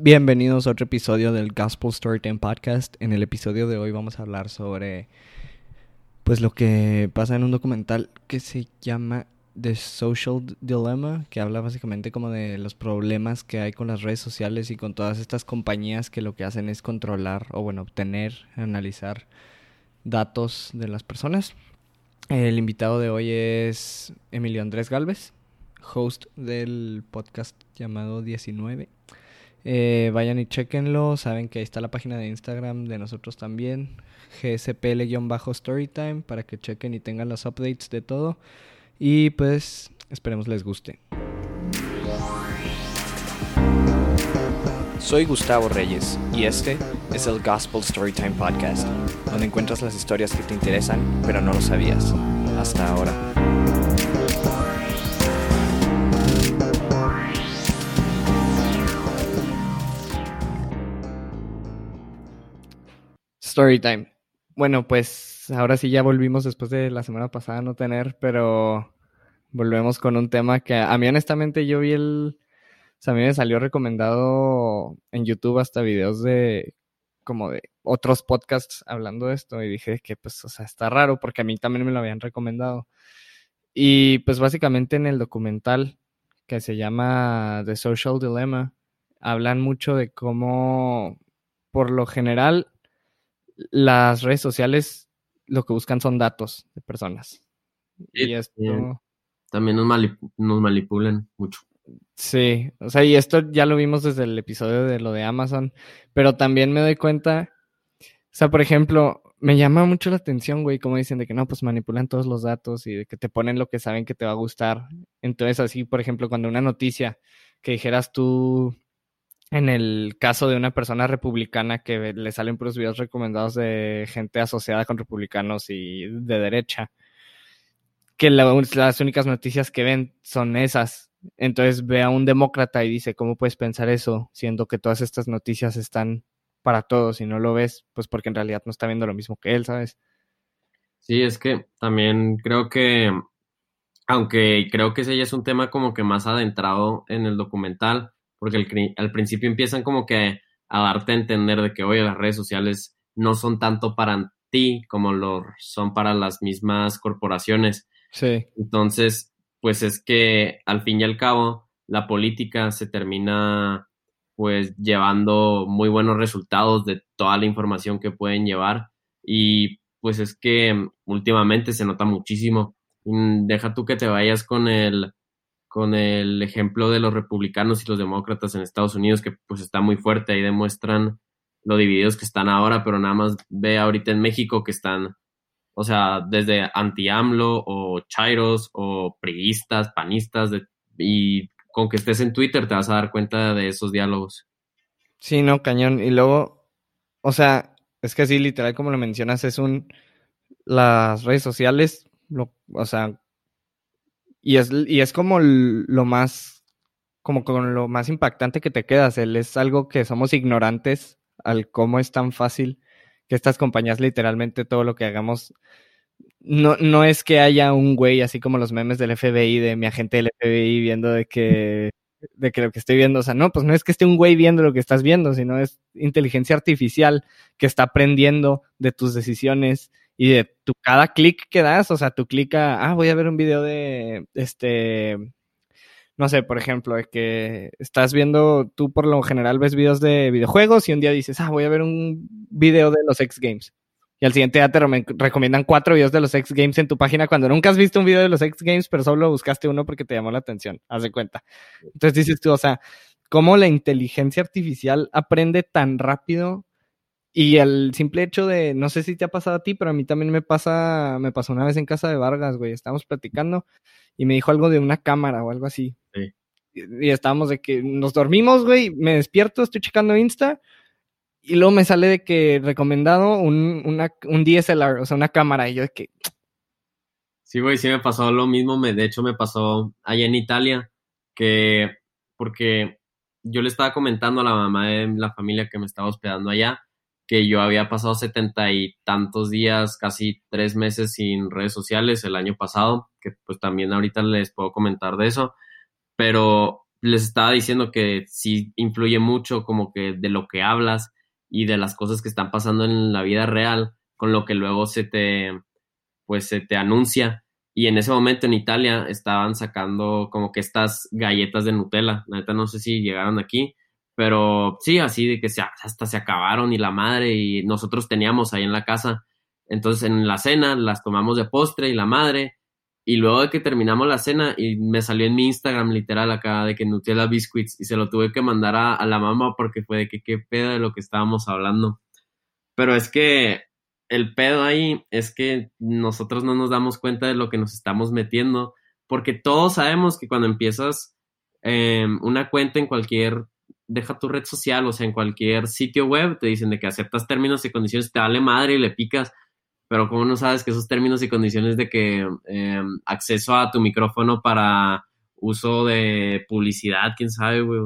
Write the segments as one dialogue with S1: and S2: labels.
S1: Bienvenidos a otro episodio del Gospel Storytime Podcast. En el episodio de hoy vamos a hablar sobre pues lo que pasa en un documental que se llama The Social Dilemma, que habla básicamente como de los problemas que hay con las redes sociales y con todas estas compañías que lo que hacen es controlar o bueno, obtener, analizar datos de las personas. El invitado de hoy es Emilio Andrés Galvez, host del podcast llamado 19. Eh, vayan y chequenlo, saben que ahí está la página de Instagram de nosotros también, gspl-storytime, para que chequen y tengan los updates de todo. Y pues esperemos les guste. Soy Gustavo Reyes y este es el Gospel Storytime Podcast, donde encuentras las historias que te interesan pero no lo sabías hasta ahora. Storytime. Bueno, pues ahora sí ya volvimos después de la semana pasada no tener, pero volvemos con un tema que a mí honestamente yo vi el o sea, a mí me salió recomendado en YouTube hasta videos de como de otros podcasts hablando de esto y dije que pues, o sea, está raro porque a mí también me lo habían recomendado. Y pues básicamente en el documental que se llama The Social Dilemma, hablan mucho de cómo por lo general las redes sociales lo que buscan son datos de personas.
S2: Y, esto... También nos, nos manipulan mucho.
S1: Sí, o sea, y esto ya lo vimos desde el episodio de lo de Amazon, pero también me doy cuenta, o sea, por ejemplo, me llama mucho la atención, güey, como dicen de que no, pues manipulan todos los datos y de que te ponen lo que saben que te va a gustar. Entonces, así, por ejemplo, cuando una noticia que dijeras tú, en el caso de una persona republicana que le salen puros videos recomendados de gente asociada con republicanos y de derecha, que las únicas noticias que ven son esas entonces ve a un demócrata y dice, ¿cómo puedes pensar eso siendo que todas estas noticias están para todos y no lo ves? Pues porque en realidad no está viendo lo mismo que él, ¿sabes?
S2: Sí, es que también creo que, aunque creo que ese ya es un tema como que más adentrado en el documental, porque al principio empiezan como que a darte a entender de que, oye, las redes sociales no son tanto para ti como lo son para las mismas corporaciones.
S1: Sí.
S2: Entonces, pues es que al fin y al cabo la política se termina pues llevando muy buenos resultados de toda la información que pueden llevar y pues es que últimamente se nota muchísimo. Mm, deja tú que te vayas con el con el ejemplo de los republicanos y los demócratas en Estados Unidos que pues está muy fuerte ahí demuestran lo divididos que están ahora, pero nada más ve ahorita en México que están o sea, desde anti-AMLO o chairos o priistas, panistas, y con que estés en Twitter te vas a dar cuenta de esos diálogos.
S1: Sí, no, cañón. Y luego, o sea, es que así literal como lo mencionas, es un, las redes sociales, o sea, y es, y es como lo más, como con lo más impactante que te quedas, él es algo que somos ignorantes al cómo es tan fácil que estas compañías literalmente todo lo que hagamos no, no es que haya un güey así como los memes del FBI, de mi agente del FBI viendo de que, de que lo que estoy viendo, o sea, no, pues no es que esté un güey viendo lo que estás viendo, sino es inteligencia artificial que está aprendiendo de tus decisiones y de tu cada clic que das, o sea, tu clic a, ah, voy a ver un video de, este, no sé, por ejemplo, de que estás viendo, tú por lo general ves videos de videojuegos y un día dices, ah, voy a ver un video de los X Games. Y al siguiente día te recomiendan cuatro videos de los X Games en tu página cuando nunca has visto un video de los X Games, pero solo buscaste uno porque te llamó la atención. Haz de cuenta. Entonces dices tú, o sea, cómo la inteligencia artificial aprende tan rápido y el simple hecho de, no sé si te ha pasado a ti, pero a mí también me pasa, me pasó una vez en casa de Vargas, güey. Estábamos platicando y me dijo algo de una cámara o algo así. Sí. Y, estábamos de que nos dormimos, güey, me despierto, estoy checando Insta y luego me sale de que recomendado un, una, un DSLR, o sea, una cámara. Y yo de que...
S2: Sí, güey, sí me pasó lo mismo. Me, de hecho, me pasó allá en Italia, que porque yo le estaba comentando a la mamá de la familia que me estaba hospedando allá que yo había pasado setenta y tantos días, casi tres meses sin redes sociales el año pasado, que pues también ahorita les puedo comentar de eso, pero les estaba diciendo que sí influye mucho como que de lo que hablas y de las cosas que están pasando en la vida real con lo que luego se te pues se te anuncia. Y en ese momento en Italia estaban sacando como que estas galletas de Nutella, la neta no sé si llegaron aquí, pero sí, así de que se, hasta se acabaron y la madre y nosotros teníamos ahí en la casa, entonces en la cena las tomamos de postre y la madre y luego de que terminamos la cena y me salió en mi Instagram literal acá de que Nutella Biscuits y se lo tuve que mandar a, la mamá porque fue de que qué pedo de lo que estábamos hablando. Pero es que el pedo ahí es que nosotros no nos damos cuenta de lo que nos estamos metiendo porque todos sabemos que cuando empiezas em, una cuenta en cualquier, deja tu red social, o sea, en cualquier sitio web, te dicen de que aceptas términos y condiciones, te vale madre y le picas pero ¿cómo no sabes que esos términos y condiciones de que em, acceso a tu micrófono para uso de publicidad, quién sabe, güey?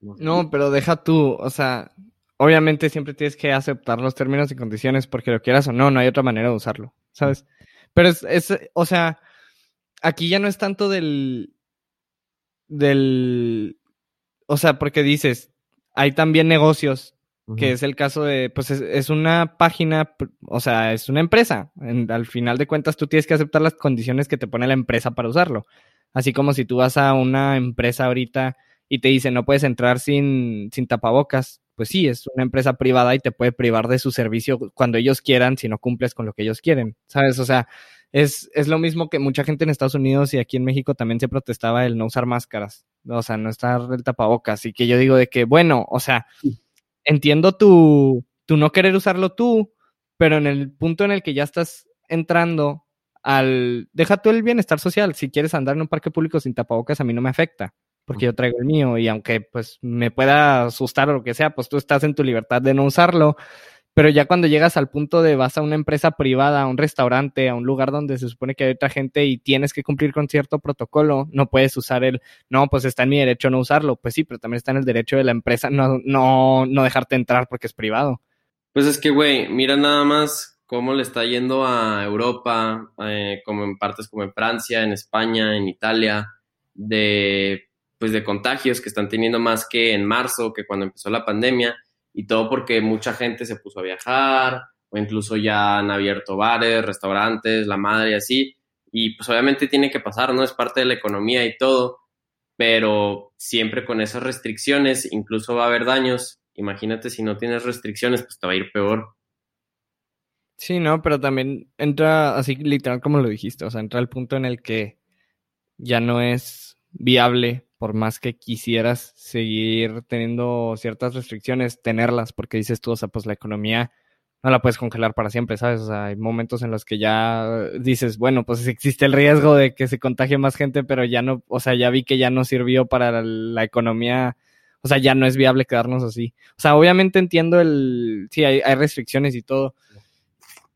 S1: no, pero deja tú, o sea, obviamente siempre tienes que aceptar los términos y condiciones porque lo quieras o no, no hay otra manera de usarlo, ¿sabes? Pero es, es o sea, aquí ya no es tanto del, del, o sea, porque dices, hay también negocios que es el caso de, pues es, una página, o sea, es una empresa. al final de cuentas, tú tienes que aceptar las condiciones que te pone la empresa para usarlo. Así como si tú vas a una empresa ahorita y te dice no puedes entrar sin, sin tapabocas, pues sí, es una empresa privada y te puede privar de su servicio cuando ellos quieran si no cumples con lo que ellos quieren, ¿sabes? O sea, es, es lo mismo que mucha gente en Estados Unidos y aquí en México también se protestaba el no usar máscaras, o sea, no estar el tapabocas. Y que yo digo de que, bueno, o sea, entiendo tu, tu no querer usarlo tú, pero en el punto en el que ya estás entrando al... Deja tú el bienestar social. Si quieres andar en un parque público sin tapabocas, a mí no me afecta, porque yo traigo el mío y aunque pues me pueda asustar o lo que sea, pues tú estás en tu libertad de no usarlo. Pero ya cuando llegas al punto de vas a una empresa privada, a un restaurante, a un lugar donde se supone que hay otra gente y tienes que cumplir con cierto protocolo, no puedes usar el, no, pues está en mi derecho no usarlo. Pues sí, pero también está en el derecho de la empresa no, no, no dejarte entrar porque es privado.
S2: Pues es que, güey, mira nada más cómo le está yendo a Europa, eh, como en partes como en Francia, en España, en Italia, de, pues de contagios que están teniendo más que en marzo, que cuando empezó la pandemia y todo porque mucha gente se puso a viajar o incluso ya han abierto bares, restaurantes, la madre y así. Y pues obviamente tiene que pasar, ¿no? Es parte de la economía y todo, pero siempre con esas restricciones incluso va a haber daños. Imagínate si no tienes restricciones, pues te va a ir peor.
S1: Sí, no, pero también entra así literal como lo dijiste, o sea, entra el punto en el que ya no es viable por más que quisieras seguir teniendo ciertas restricciones, tenerlas, porque dices tú, o sea, pues la economía no la puedes congelar para siempre, ¿sabes? O sea, hay momentos en los que ya dices, bueno, pues existe el riesgo de que se contagie más gente, pero ya no, o sea, ya vi que ya no sirvió para la, economía, o sea, ya no es viable quedarnos así. O sea, obviamente entiendo el, sí, hay, hay restricciones y todo,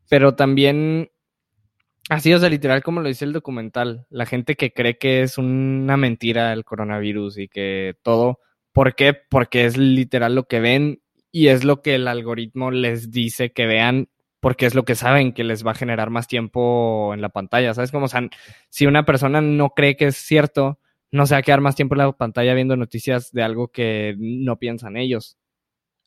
S1: pero también Así, o sea, literal como lo dice el documental, la gente que cree que es una mentira el coronavirus y que todo, ¿por qué? Porque es literal lo que ven y es lo que el algoritmo les dice que vean porque es lo que saben que les va a generar más tiempo en la pantalla, ¿sabes? Como, o sea, si una persona no cree que es cierto, no se va a quedar más tiempo en la pantalla viendo noticias de algo que no piensan ellos.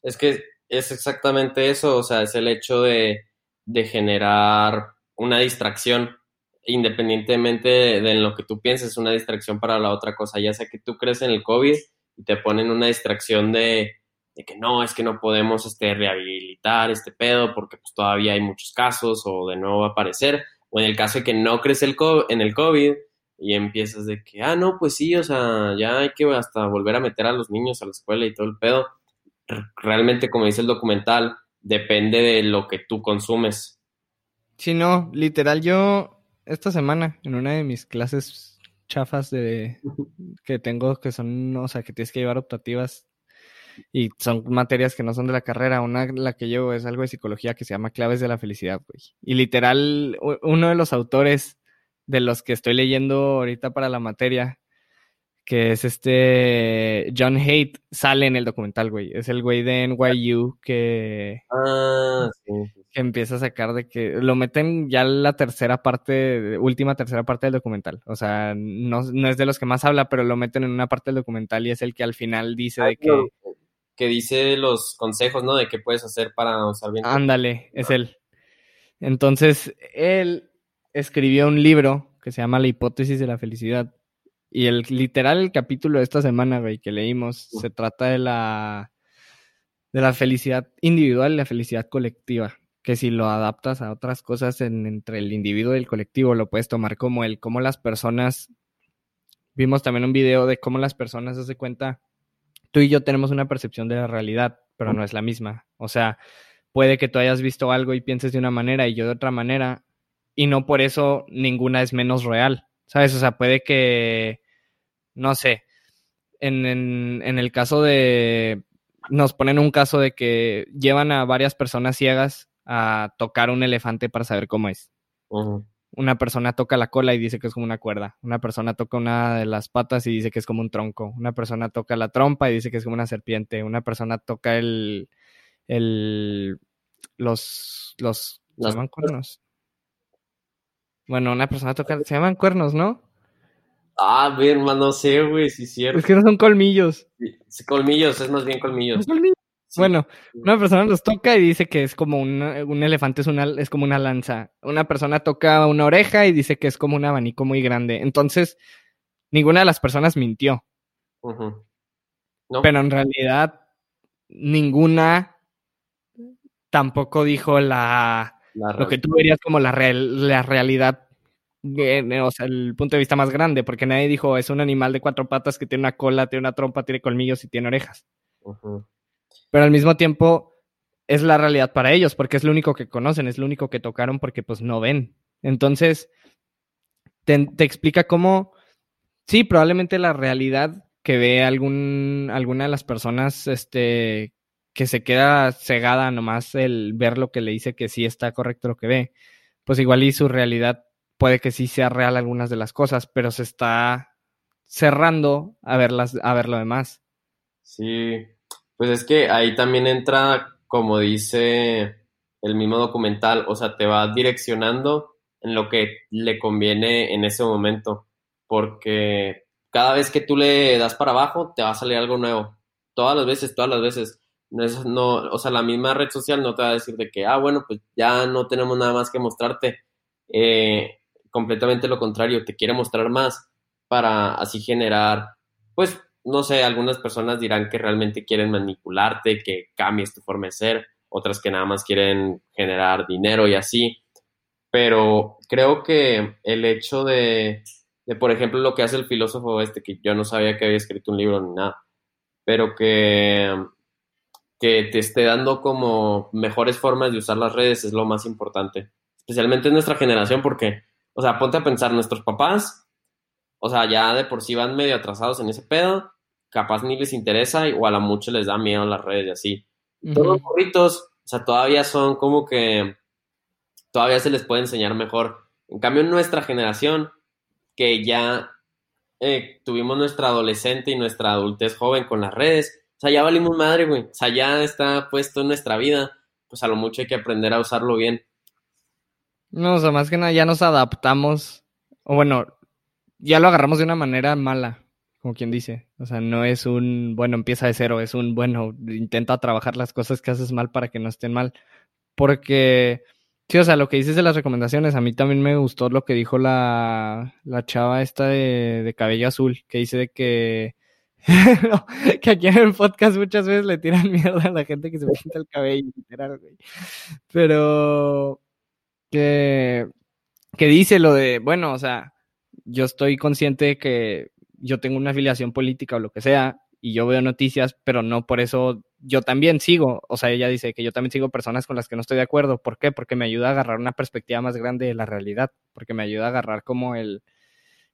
S2: Es que es exactamente eso, o sea, es el hecho de, de generar una distracción, independientemente de, lo que tú pienses, una distracción para la otra cosa, ya sea que tú crees en el COVID y te ponen una distracción de, que no, es que no podemos este, rehabilitar este pedo porque pues, todavía hay muchos casos o de nuevo va a aparecer, o en el caso de que no crees el en el COVID y empiezas de que, ah, no, pues sí, o sea, ya hay que hasta volver a meter a los niños a la escuela y todo el pedo. Realmente, como dice el documental, depende de lo que tú consumes.
S1: Sí, no, literal, yo esta semana en una de mis clases chafas de que tengo que son, o sea, que tienes que llevar optativas y son materias que no son de la carrera. Una la que llevo es algo de psicología que se llama Claves de la Felicidad, güey. Y literal, uno de los autores de los que estoy leyendo ahorita para la materia, que es este John Haidt, sale en el documental, güey. Es el güey de NYU que,
S2: Ah, sí.
S1: que empieza a sacar de que lo meten ya la tercera parte, última tercera parte del documental. O sea, no, no es de los que más habla, pero lo meten en una parte del documental y es el que al final dice de que,
S2: que dice los consejos, ¿no? De qué puedes hacer para usar bien.
S1: ándale, es él. Entonces, él escribió un libro que se llama La hipótesis de la felicidad. Y el literal el capítulo de esta semana, güey, que leímos, se trata de la de la felicidad individual y la felicidad colectiva. Que si lo adaptas a otras cosas en- entre el individuo y el colectivo, lo puedes tomar como el cómo las personas. Vimos también un video de cómo las personas se cuenta. Tú y yo tenemos una percepción de la realidad, pero no es la misma. O sea, puede que tú hayas visto algo y pienses de una manera y yo de otra manera, y no por eso ninguna es menos real, ¿sabes? O sea, puede que, no sé, en, en, en el caso de, nos ponen un caso de que llevan a varias personas ciegas a tocar un elefante para saber cómo es. Una persona toca la cola y dice que es como una cuerda. Una persona toca una de las patas y dice que es como un tronco. Una persona toca la trompa y dice que es como una serpiente. Una persona toca el, el, los, los, ¿se llaman cuernos? Bueno, una persona toca, se llaman cuernos, ¿no?
S2: Ah, hermano, no sé, güey, sí, es cierto.
S1: Es que no son colmillos.
S2: Sí, Colmillos, es más bien colmillos.
S1: colmillos.
S2: Sí.
S1: Bueno, una persona los toca y dice que es como una- un elefante, es, una, es como una lanza. Una persona toca una oreja y dice que es como un abanico muy grande. Entonces, ninguna de las personas mintió.
S2: No,
S1: pero en realidad ninguna tampoco dijo la
S2: la
S1: lo que tú verías como la, real- la realidad, eh, o sea, el punto de vista más grande, porque nadie dijo es un animal de cuatro patas que tiene una cola, tiene una trompa, tiene colmillos y tiene orejas. Pero al mismo tiempo es la realidad para ellos, porque es lo único que conocen, es lo único que tocaron porque pues no ven. Entonces, te, te explica cómo, sí, probablemente la realidad que ve algún, alguna de las personas, este, que se queda cegada nomás el ver lo que le dice que sí está correcto lo que ve, pues igual y su realidad puede que sí sea real algunas de las cosas, pero se está cerrando a verlas, a ver lo demás.
S2: Sí, pues es que ahí también entra, como dice el mismo documental, o sea, te va direccionando en lo que le conviene en ese momento, porque cada vez que tú le das para abajo, te va a salir algo nuevo. Todas las veces, todas las veces. No es- no, o sea, la misma red social no te va a decir de que, ah, bueno, pues ya no tenemos nada más que mostrarte. Eh, completamente lo contrario, te quiere mostrar más para así generar, pues, no sé, algunas personas dirán que realmente quieren manipularte, que cambies tu forma de ser, otras que nada más quieren generar dinero y así. Pero creo que el hecho de, de, por ejemplo, lo que hace el filósofo este, que yo no sabía que había escrito un libro ni nada, pero que, que te esté dando como mejores formas de usar las redes es lo más importante, especialmente en nuestra generación, porque, o sea, ponte a pensar, nuestros papás, o sea, ya de por sí van medio atrasados en ese pedo, capaz ni les interesa, o a la mucho les da miedo las redes y así. Todos los morritos, o sea, todavía son como que todavía se les puede enseñar mejor. En cambio, en nuestra generación, que ya eh, tuvimos nuestra adolescente y nuestra adultez joven con las redes, o sea, ya valimos madre, güey. O sea, ya está puesto en nuestra vida, pues a lo mucho hay que aprender a usarlo bien.
S1: No, o sea, más que nada ya nos adaptamos, o bueno, ya lo agarramos de una manera mala, como quien dice. O sea, no es un, bueno, empieza de cero, es un, bueno, intenta trabajar las cosas que haces mal para que no estén mal. Porque, sí, o sea, lo que dices de las recomendaciones, a mí también me gustó lo que dijo la, la chava esta de, de cabello azul, que dice de que, que aquí en el podcast muchas veces le tiran mierda a la gente que se pinta el cabello, literal, güey. Pero que, dice lo de, bueno, o sea, yo estoy consciente de que yo tengo una afiliación política o lo que sea, y yo veo noticias, pero no por eso yo también sigo, o sea, ella dice que yo también sigo personas con las que no estoy de acuerdo. ¿Por qué? Porque me ayuda a agarrar una perspectiva más grande de la realidad, porque me ayuda a agarrar como el,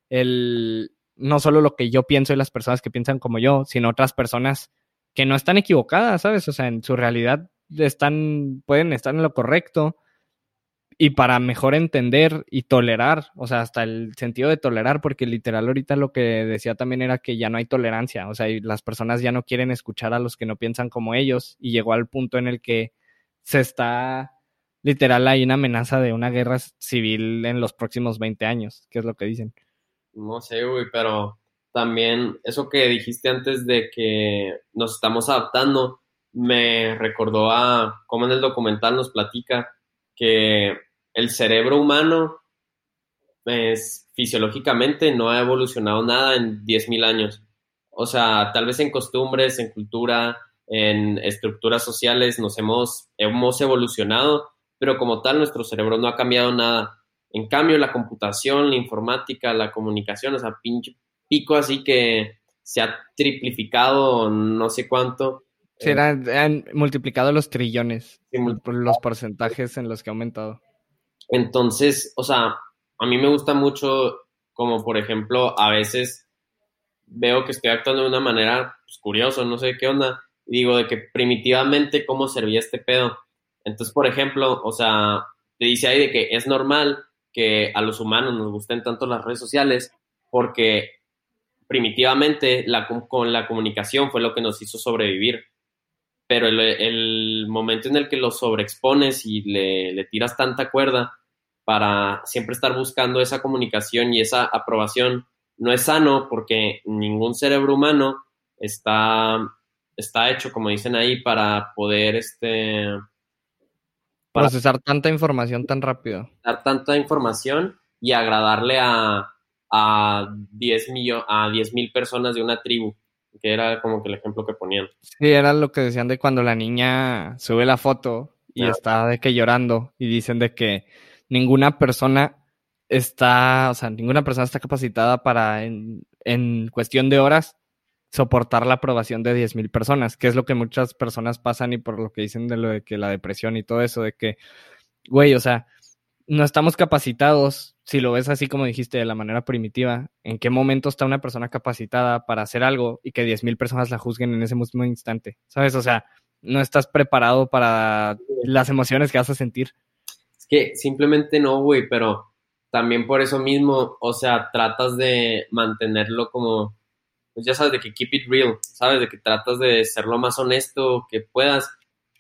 S1: el, no solo lo que yo pienso y las personas que piensan como yo, sino otras personas que no están equivocadas, ¿sabes? O sea, en su realidad están, pueden estar en lo correcto y para mejor entender y tolerar, o sea, hasta el sentido de tolerar, porque literal ahorita lo que decía también era que ya no hay tolerancia, o sea, las personas ya no quieren escuchar a los que no piensan como ellos y llegó al punto en el que se está, literal, hay una amenaza de una guerra civil en los próximos 20 años, que es lo que dicen.
S2: No sé, güey, pero también eso que dijiste antes de que nos estamos adaptando, me recordó a cómo en el documental nos platica que el cerebro humano es, fisiológicamente no ha evolucionado nada en 10.000 años. O sea, tal vez en costumbres, en cultura, en estructuras sociales nos hemos, hemos evolucionado, pero como tal nuestro cerebro no ha cambiado nada. En cambio, la computación, la informática, la comunicación, o sea, pinche pico así que se ha triplificado no sé cuánto.
S1: Se han, multiplicado los trillones por los porcentajes en los que ha aumentado.
S2: Entonces, o sea, a mí me gusta mucho como por ejemplo, a veces veo que estoy actuando de una manera pues, curiosa, no sé qué onda, digo, de que primitivamente cómo servía este pedo. Entonces, por ejemplo, o sea, te dice ahí de que es normal que a los humanos nos gusten tanto las redes sociales porque primitivamente la, con la comunicación fue lo que nos hizo sobrevivir. Pero el, momento en el que lo sobreexpones y le, le tiras tanta cuerda para siempre estar buscando esa comunicación y esa aprobación, no es sano porque ningún cerebro humano está está hecho, como dicen ahí, para poder este
S1: procesar tanta información tan rápido.
S2: Dar tanta información y agradarle a, a 10 a mil personas de una tribu, que era como que el ejemplo que ponían.
S1: Sí, era lo que decían de cuando la niña sube la foto y está de que llorando y dicen de que ninguna persona está, o sea, ninguna persona está capacitada para en, en cuestión de horas soportar la aprobación de 10.000 personas, que es lo que muchas personas pasan y por lo que dicen de lo de que la depresión y todo eso, de que, güey, o sea, no estamos capacitados, si lo ves así como dijiste, de la manera primitiva, en qué momento está una persona capacitada para hacer algo y que 10.000 personas la juzguen en ese mismo instante, ¿sabes? O sea, no estás preparado para las emociones que vas a sentir.
S2: Que simplemente no, güey, pero también por eso mismo, o sea, tratas de mantenerlo como pues ya sabes de que keep it real, sabes de que tratas de ser lo más honesto que puedas,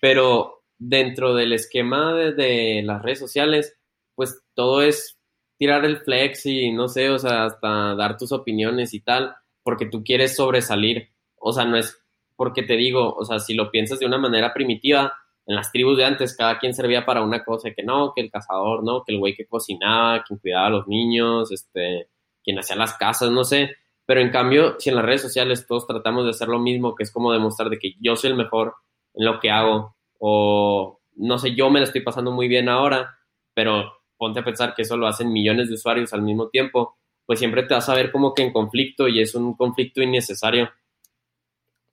S2: pero dentro del esquema de, las redes sociales, pues todo es tirar el flex y no sé, o sea, hasta dar tus opiniones y tal, porque tú quieres sobresalir, o sea, no es porque te digo, o sea, si lo piensas de una manera primitiva, en las tribus de antes cada quien servía para una cosa, que no, que el cazador, no, que el güey que cocinaba, quien cuidaba a los niños, este, quien hacía las casas, no sé, pero en cambio, si en las redes sociales todos tratamos de hacer lo mismo, que es como demostrar de que yo soy el mejor en lo que hago, o no sé, yo me la estoy pasando muy bien ahora, pero ponte a pensar que eso lo hacen millones de usuarios al mismo tiempo, pues siempre te vas a ver como que en conflicto y es un conflicto innecesario.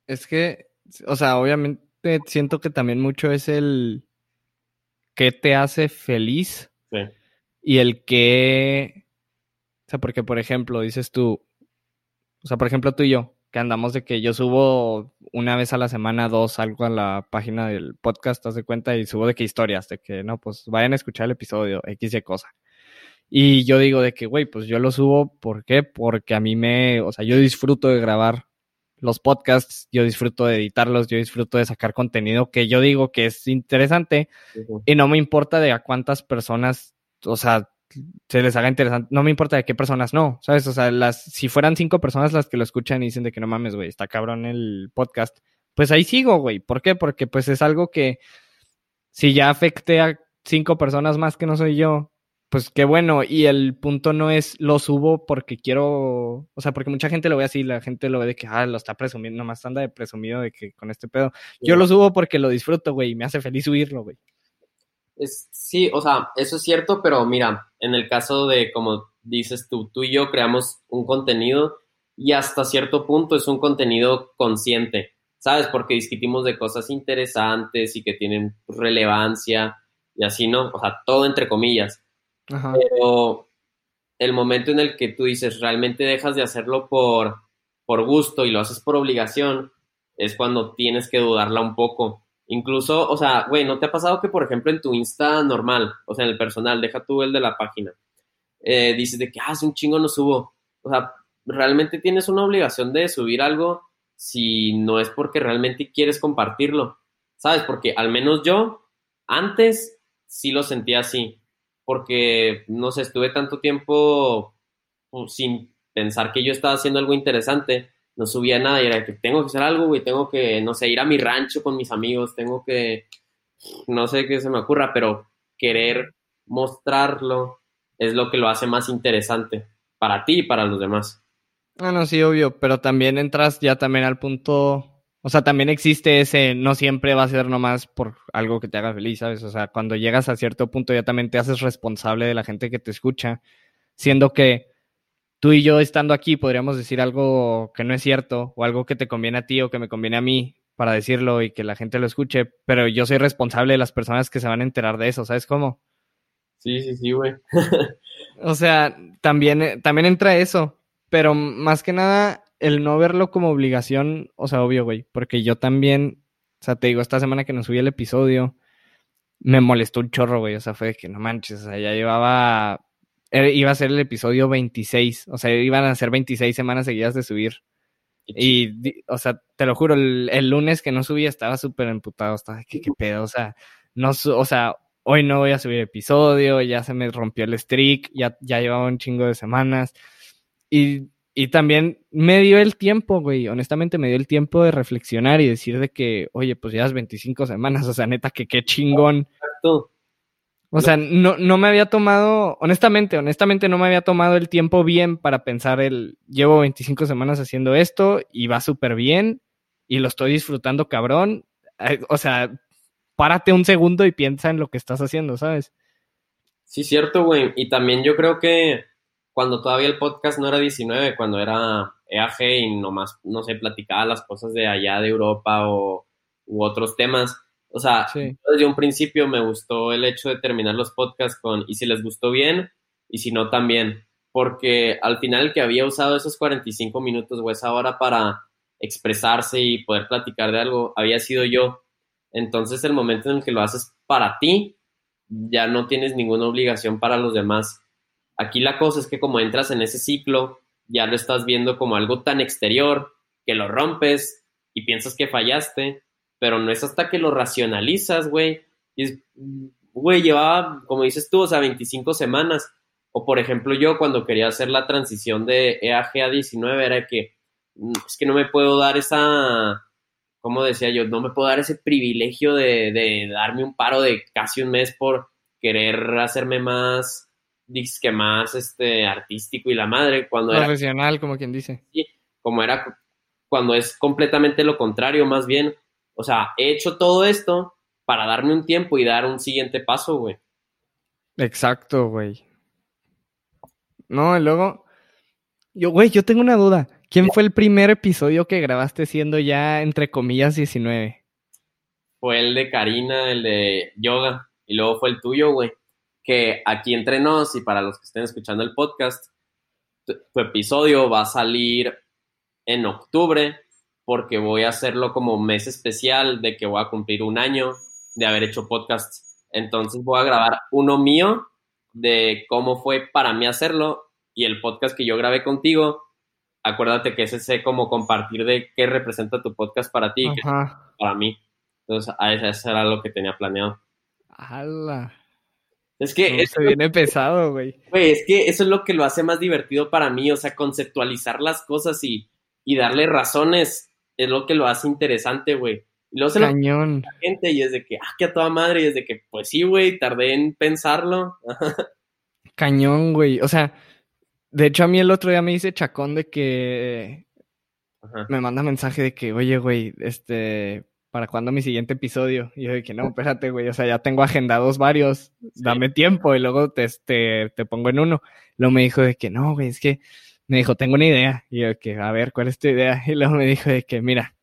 S1: Es que, o sea, obviamente siento que también mucho es el que te hace feliz y el que, o sea, porque por ejemplo, dices tú, o sea, por ejemplo, tú y yo, que andamos de que yo subo una vez a la semana, dos, algo a la página del podcast, te das cuenta, y subo de que historias, de que no, pues vayan a escuchar el episodio, X y cosa. Y yo digo de que, güey, pues yo lo subo, ¿por qué? Porque a mí me, o sea, yo disfruto de grabar los podcasts, yo disfruto de editarlos, yo disfruto de sacar contenido que yo digo que es interesante y no me importa de a cuántas personas, o sea, se les haga interesante. No me importa de qué personas no, ¿sabes? O sea, las, si fueran cinco personas las que lo escuchan y dicen de que no mames, güey, está cabrón el podcast, pues ahí sigo, güey. ¿Por qué? Porque pues es algo que si ya afecte a cinco personas más que no soy yo, pues qué bueno. Y el punto no es lo subo porque quiero, o sea, porque mucha gente lo ve así, la gente lo ve de que, ah, lo está presumiendo, nomás anda de presumido de que con este pedo. Yo lo subo porque lo disfruto, güey, y me hace feliz subirlo, güey.
S2: Es, sí, o sea, eso es cierto, pero mira, en el caso de, como dices tú, tú y yo creamos un contenido y hasta cierto punto es un contenido consciente, ¿sabes? Porque discutimos de cosas interesantes y que tienen relevancia y así, ¿no? O sea, todo entre comillas. Pero el momento en el que tú dices, realmente dejas de hacerlo por, por gusto y lo haces por obligación, es cuando tienes que dudarla un poco Incluso, o sea, güey, ¿no te ha pasado que, por ejemplo, en tu Insta normal, o sea, en el personal, deja tú el de la página, eh, dices de que, ah, un chingo no subo? O sea, realmente tienes una obligación de subir algo si no es porque realmente quieres compartirlo, ¿sabes? Porque al menos yo antes sí lo sentía así, porque, no sé, estuve tanto tiempo pues, sin pensar que yo estaba haciendo algo interesante, no subía nada y era que tengo que hacer algo, güey, tengo que, no sé, ir a mi rancho con mis amigos, tengo que, no sé qué se me ocurra, pero querer mostrarlo es lo que lo hace más interesante para ti y para los demás.
S1: Ah, no, sí, obvio, pero también entras ya también al punto, o sea, también existe ese, no siempre va a ser nomás por algo que te haga feliz, ¿sabes? O sea, cuando llegas a cierto punto ya también te haces responsable de la gente que te escucha, siendo que tú y yo estando aquí podríamos decir algo que no es cierto o algo que te conviene a ti o que me conviene a mí para decirlo y que la gente lo escuche, pero yo soy responsable de las personas que se van a enterar de eso, ¿sabes cómo?
S2: Sí, sí, sí, güey.
S1: o sea, también, también entra eso. Pero más que nada, el no verlo como obligación, o sea, obvio, güey, porque yo también, o sea, te digo, esta semana que nos subí el episodio, me molestó un chorro, güey, o sea, fue de que no manches, o sea, ya llevaba, iba a ser el episodio 26, o sea, iban a ser 26 semanas seguidas de subir. Y, o sea, te lo juro, el, lunes que no subía estaba súper emputado, estaba, ¿qué, qué pedo? O sea, no, o sea, hoy no voy a subir episodio, ya se me rompió el streak, ya, ya llevaba un chingo de semanas. Y, y también me dio el tiempo, güey, honestamente me dio el tiempo de reflexionar y decir de que, oye, pues ya es 25 semanas, o sea, neta, que qué chingón. Exacto. O sea, no, no me había tomado, honestamente, honestamente no me había tomado el tiempo bien para pensar el, llevo 25 semanas haciendo esto y va súper bien y lo estoy disfrutando cabrón. O sea, párate un segundo y piensa en lo que estás haciendo, ¿sabes?
S2: Sí, cierto, güey. Y también yo creo que cuando todavía el podcast no era 19, cuando era EAG y nomás, no sé, platicaba las cosas de allá de Europa o u otros temas. O sea, desde un principio me gustó el hecho de terminar los podcasts con y si les gustó bien y si no también, porque al final el que había usado esos 45 minutos o esa hora para expresarse y poder platicar de algo había sido yo. Entonces el momento en el que lo haces para ti, ya no tienes ninguna obligación para los demás Aquí la cosa es que como entras en ese ciclo, ya lo estás viendo como algo tan exterior que lo rompes y piensas que fallaste, pero no es hasta que lo racionalizas, güey. Y güey, llevaba, como dices tú, o sea, 25 semanas. O por ejemplo, yo cuando quería hacer la transición de EAG a 19 era que mm, es que no me puedo dar esa, como decía yo, no me puedo dar ese privilegio de, de darme un paro de casi un mes por querer hacerme más que más este, artístico y la madre. Cuando
S1: Profesional, como quien dice.
S2: Sí, como era cuando es completamente lo contrario, más bien. O sea, he hecho todo esto para darme un tiempo y dar un siguiente paso, güey.
S1: Exacto, güey. No, y luego. Yo, güey, yo tengo una duda. ¿Quién fue el primer episodio que grabaste siendo ya, entre comillas, 19?
S2: Fue el de Karina, el de yoga. Y luego fue el tuyo, güey que aquí entre nos y para los que estén escuchando el podcast, tu, episodio va a salir en octubre porque voy a hacerlo como mes especial de que voy a cumplir un año de haber hecho podcasts. Entonces voy a grabar uno mío de cómo fue para mí hacerlo y el podcast que yo grabé contigo. Acuérdate que ese es como compartir de qué representa tu podcast para ti, para mí. Entonces, eso era lo que tenía planeado.
S1: ¡Hala!
S2: Es que...
S1: eso viene pesado, güey.
S2: Güey, es que eso es lo que lo hace más divertido para mí, o sea, conceptualizar las cosas y, y darle razones es lo que lo hace interesante, güey. Y luego se
S1: Cañón.
S2: la gente y es de que, ah, que a toda madre, y es de que, pues sí, güey, tardé en pensarlo.
S1: Cañón, güey. O sea, de hecho a mí el otro día me dice Chacón de que me manda mensaje de que, oye, güey, este, ¿para cuándo mi siguiente episodio? Y yo dije, no, espérate, güey, o sea, ya tengo agendados varios, dame tiempo y luego te, te, te, pongo en uno. Luego me dijo de que, no, güey, es que, me dijo, tengo una idea. Y yo, que, a ver, ¿cuál es tu idea? Y luego me dijo de que, mira,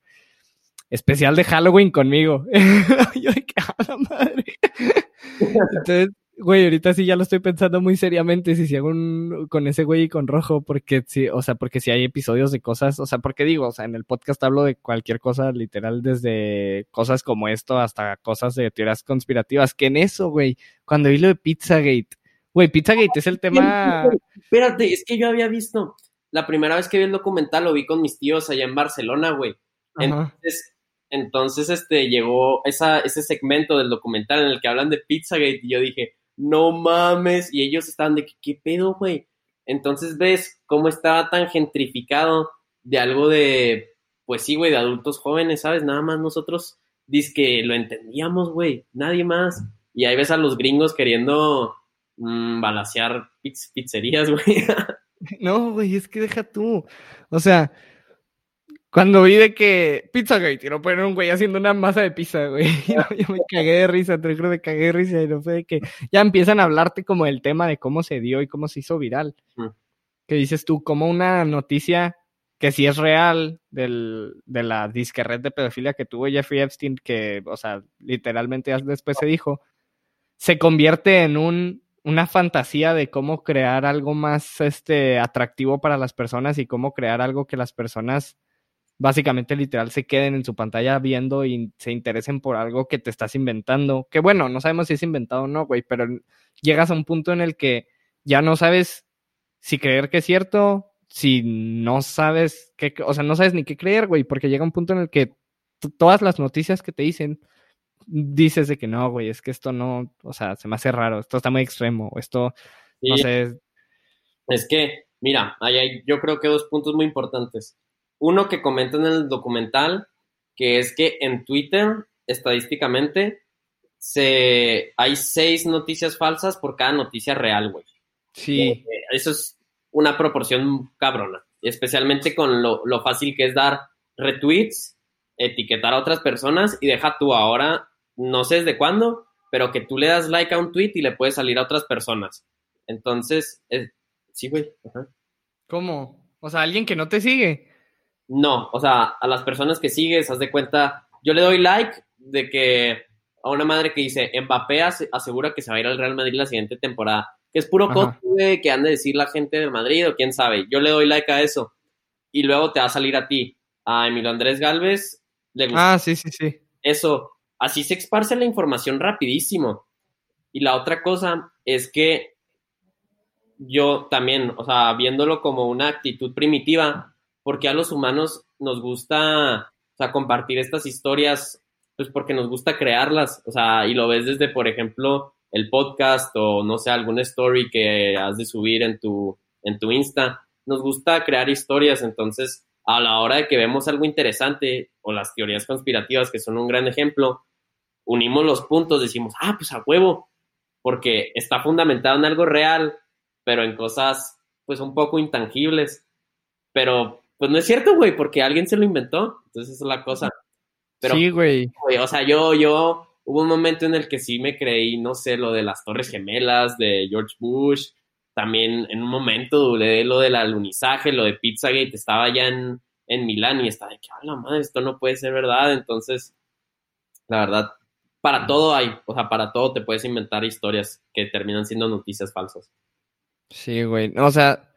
S1: especial de Halloween conmigo. yo de que, a la madre. Entonces, Güey, ahorita sí ya lo estoy pensando muy seriamente si, si hago un con ese güey y con rojo, porque sí, o sea, porque si hay episodios de cosas, o sea, porque digo, o sea, en el podcast hablo de cualquier cosa, literal, desde cosas como esto hasta cosas de teorías conspirativas, que en eso, güey, cuando vi lo de Pizzagate, güey, Pizzagate es el tema...
S2: Espérate, es que yo había visto, la primera vez que vi el documental lo vi con mis tíos allá en Barcelona, güey. Entonces, entonces, este, llegó esa, ese segmento del documental en el que hablan de Pizzagate y yo dije, no mames, y ellos estaban de, ¿qué, pedo, güey? Entonces ves cómo estaba tan gentrificado de algo de, pues sí, güey, de adultos jóvenes, ¿sabes? Nada más nosotros, dice que lo entendíamos, güey, nadie más. Y ahí ves a los gringos queriendo mmm, balasear pizzerías, güey.
S1: no, güey, es que deja tú. O sea, cuando vi de que Pizzagate y no poner un güey haciendo una masa de pizza, güey. Yo, me cagué de risa, te creo que cagué de risa y no fue de que ya empiezan a hablarte como del tema de cómo se dio y cómo se hizo viral. Mm. Que dices tú, como una noticia que sí es real del, de la disque red de pedofilia que tuvo Jeffrey Epstein, que, o sea, literalmente después se dijo, se convierte en un, una fantasía de cómo crear algo más este, atractivo para las personas y cómo crear algo que las personas básicamente literal se queden en su pantalla viendo y se interesen por algo que te estás inventando. Que bueno, no sabemos si es inventado o no, güey, pero llegas a un punto en el que ya no sabes si creer que es cierto, si no sabes qué, o sea, no sabes ni qué creer, güey, porque llega un punto en el que todas las noticias que te dicen dices de que no, güey, es que esto no, o sea, se me hace raro, esto está muy extremo, esto, no sé.
S2: Es que, mira, hay, yo creo que dos puntos muy importantes uno que comenta en el documental, que es que en Twitter, estadísticamente, se, hay seis noticias falsas por cada noticia real, güey.
S1: Sí. Eh,
S2: eso es una proporción cabrona, especialmente con lo, lo fácil que es dar retweets, etiquetar a otras personas y deja tú ahora, no sé desde cuándo, pero que tú le das like a un tweet y le puede salir a otras personas. Entonces, sí, güey.
S1: ¿Cómo? O sea, alguien que no te sigue.
S2: No, o sea, a las personas que sigues, haz de cuenta, yo le doy like de que a una madre que dice, Mbappé asegura que se va a ir al Real Madrid la siguiente temporada, que es puro coste que han de decir la gente de Madrid o quién sabe, yo le doy like a eso y luego te va a salir a ti, a Emilio Andrés Galvez,
S1: le gusta. Ah, sí, sí, sí.
S2: Eso, así se esparce la información rapidísimo. Y la otra cosa es que yo también, o sea, viéndolo como una actitud primitiva, porque a los humanos nos gusta, o sea, compartir estas historias, pues porque nos gusta crearlas, o sea, y lo ves desde, por ejemplo, el podcast o no sé, alguna story que has de subir en tu, en tu Insta. Nos gusta crear historias, entonces a la hora de que vemos algo interesante o las teorías conspirativas, que son un gran ejemplo, unimos los puntos, decimos, ah, pues a huevo, porque está fundamentado en algo real, pero en cosas pues un poco intangibles. Pero pues no es cierto, güey, porque alguien se lo inventó. Entonces esa es la cosa.
S1: Pero, sí, güey.
S2: O sea, yo, yo, hubo un momento en el que sí me creí, no sé, lo de las Torres Gemelas, de George Bush. También en un momento dudé lo del alunizaje, lo de Pizzagate. Estaba ya en, en Milán y estaba de que, a la madre, esto no puede ser verdad. Entonces, la verdad, para todo hay, o sea, para todo te puedes inventar historias que terminan siendo noticias falsas.
S1: Sí, güey. O sea,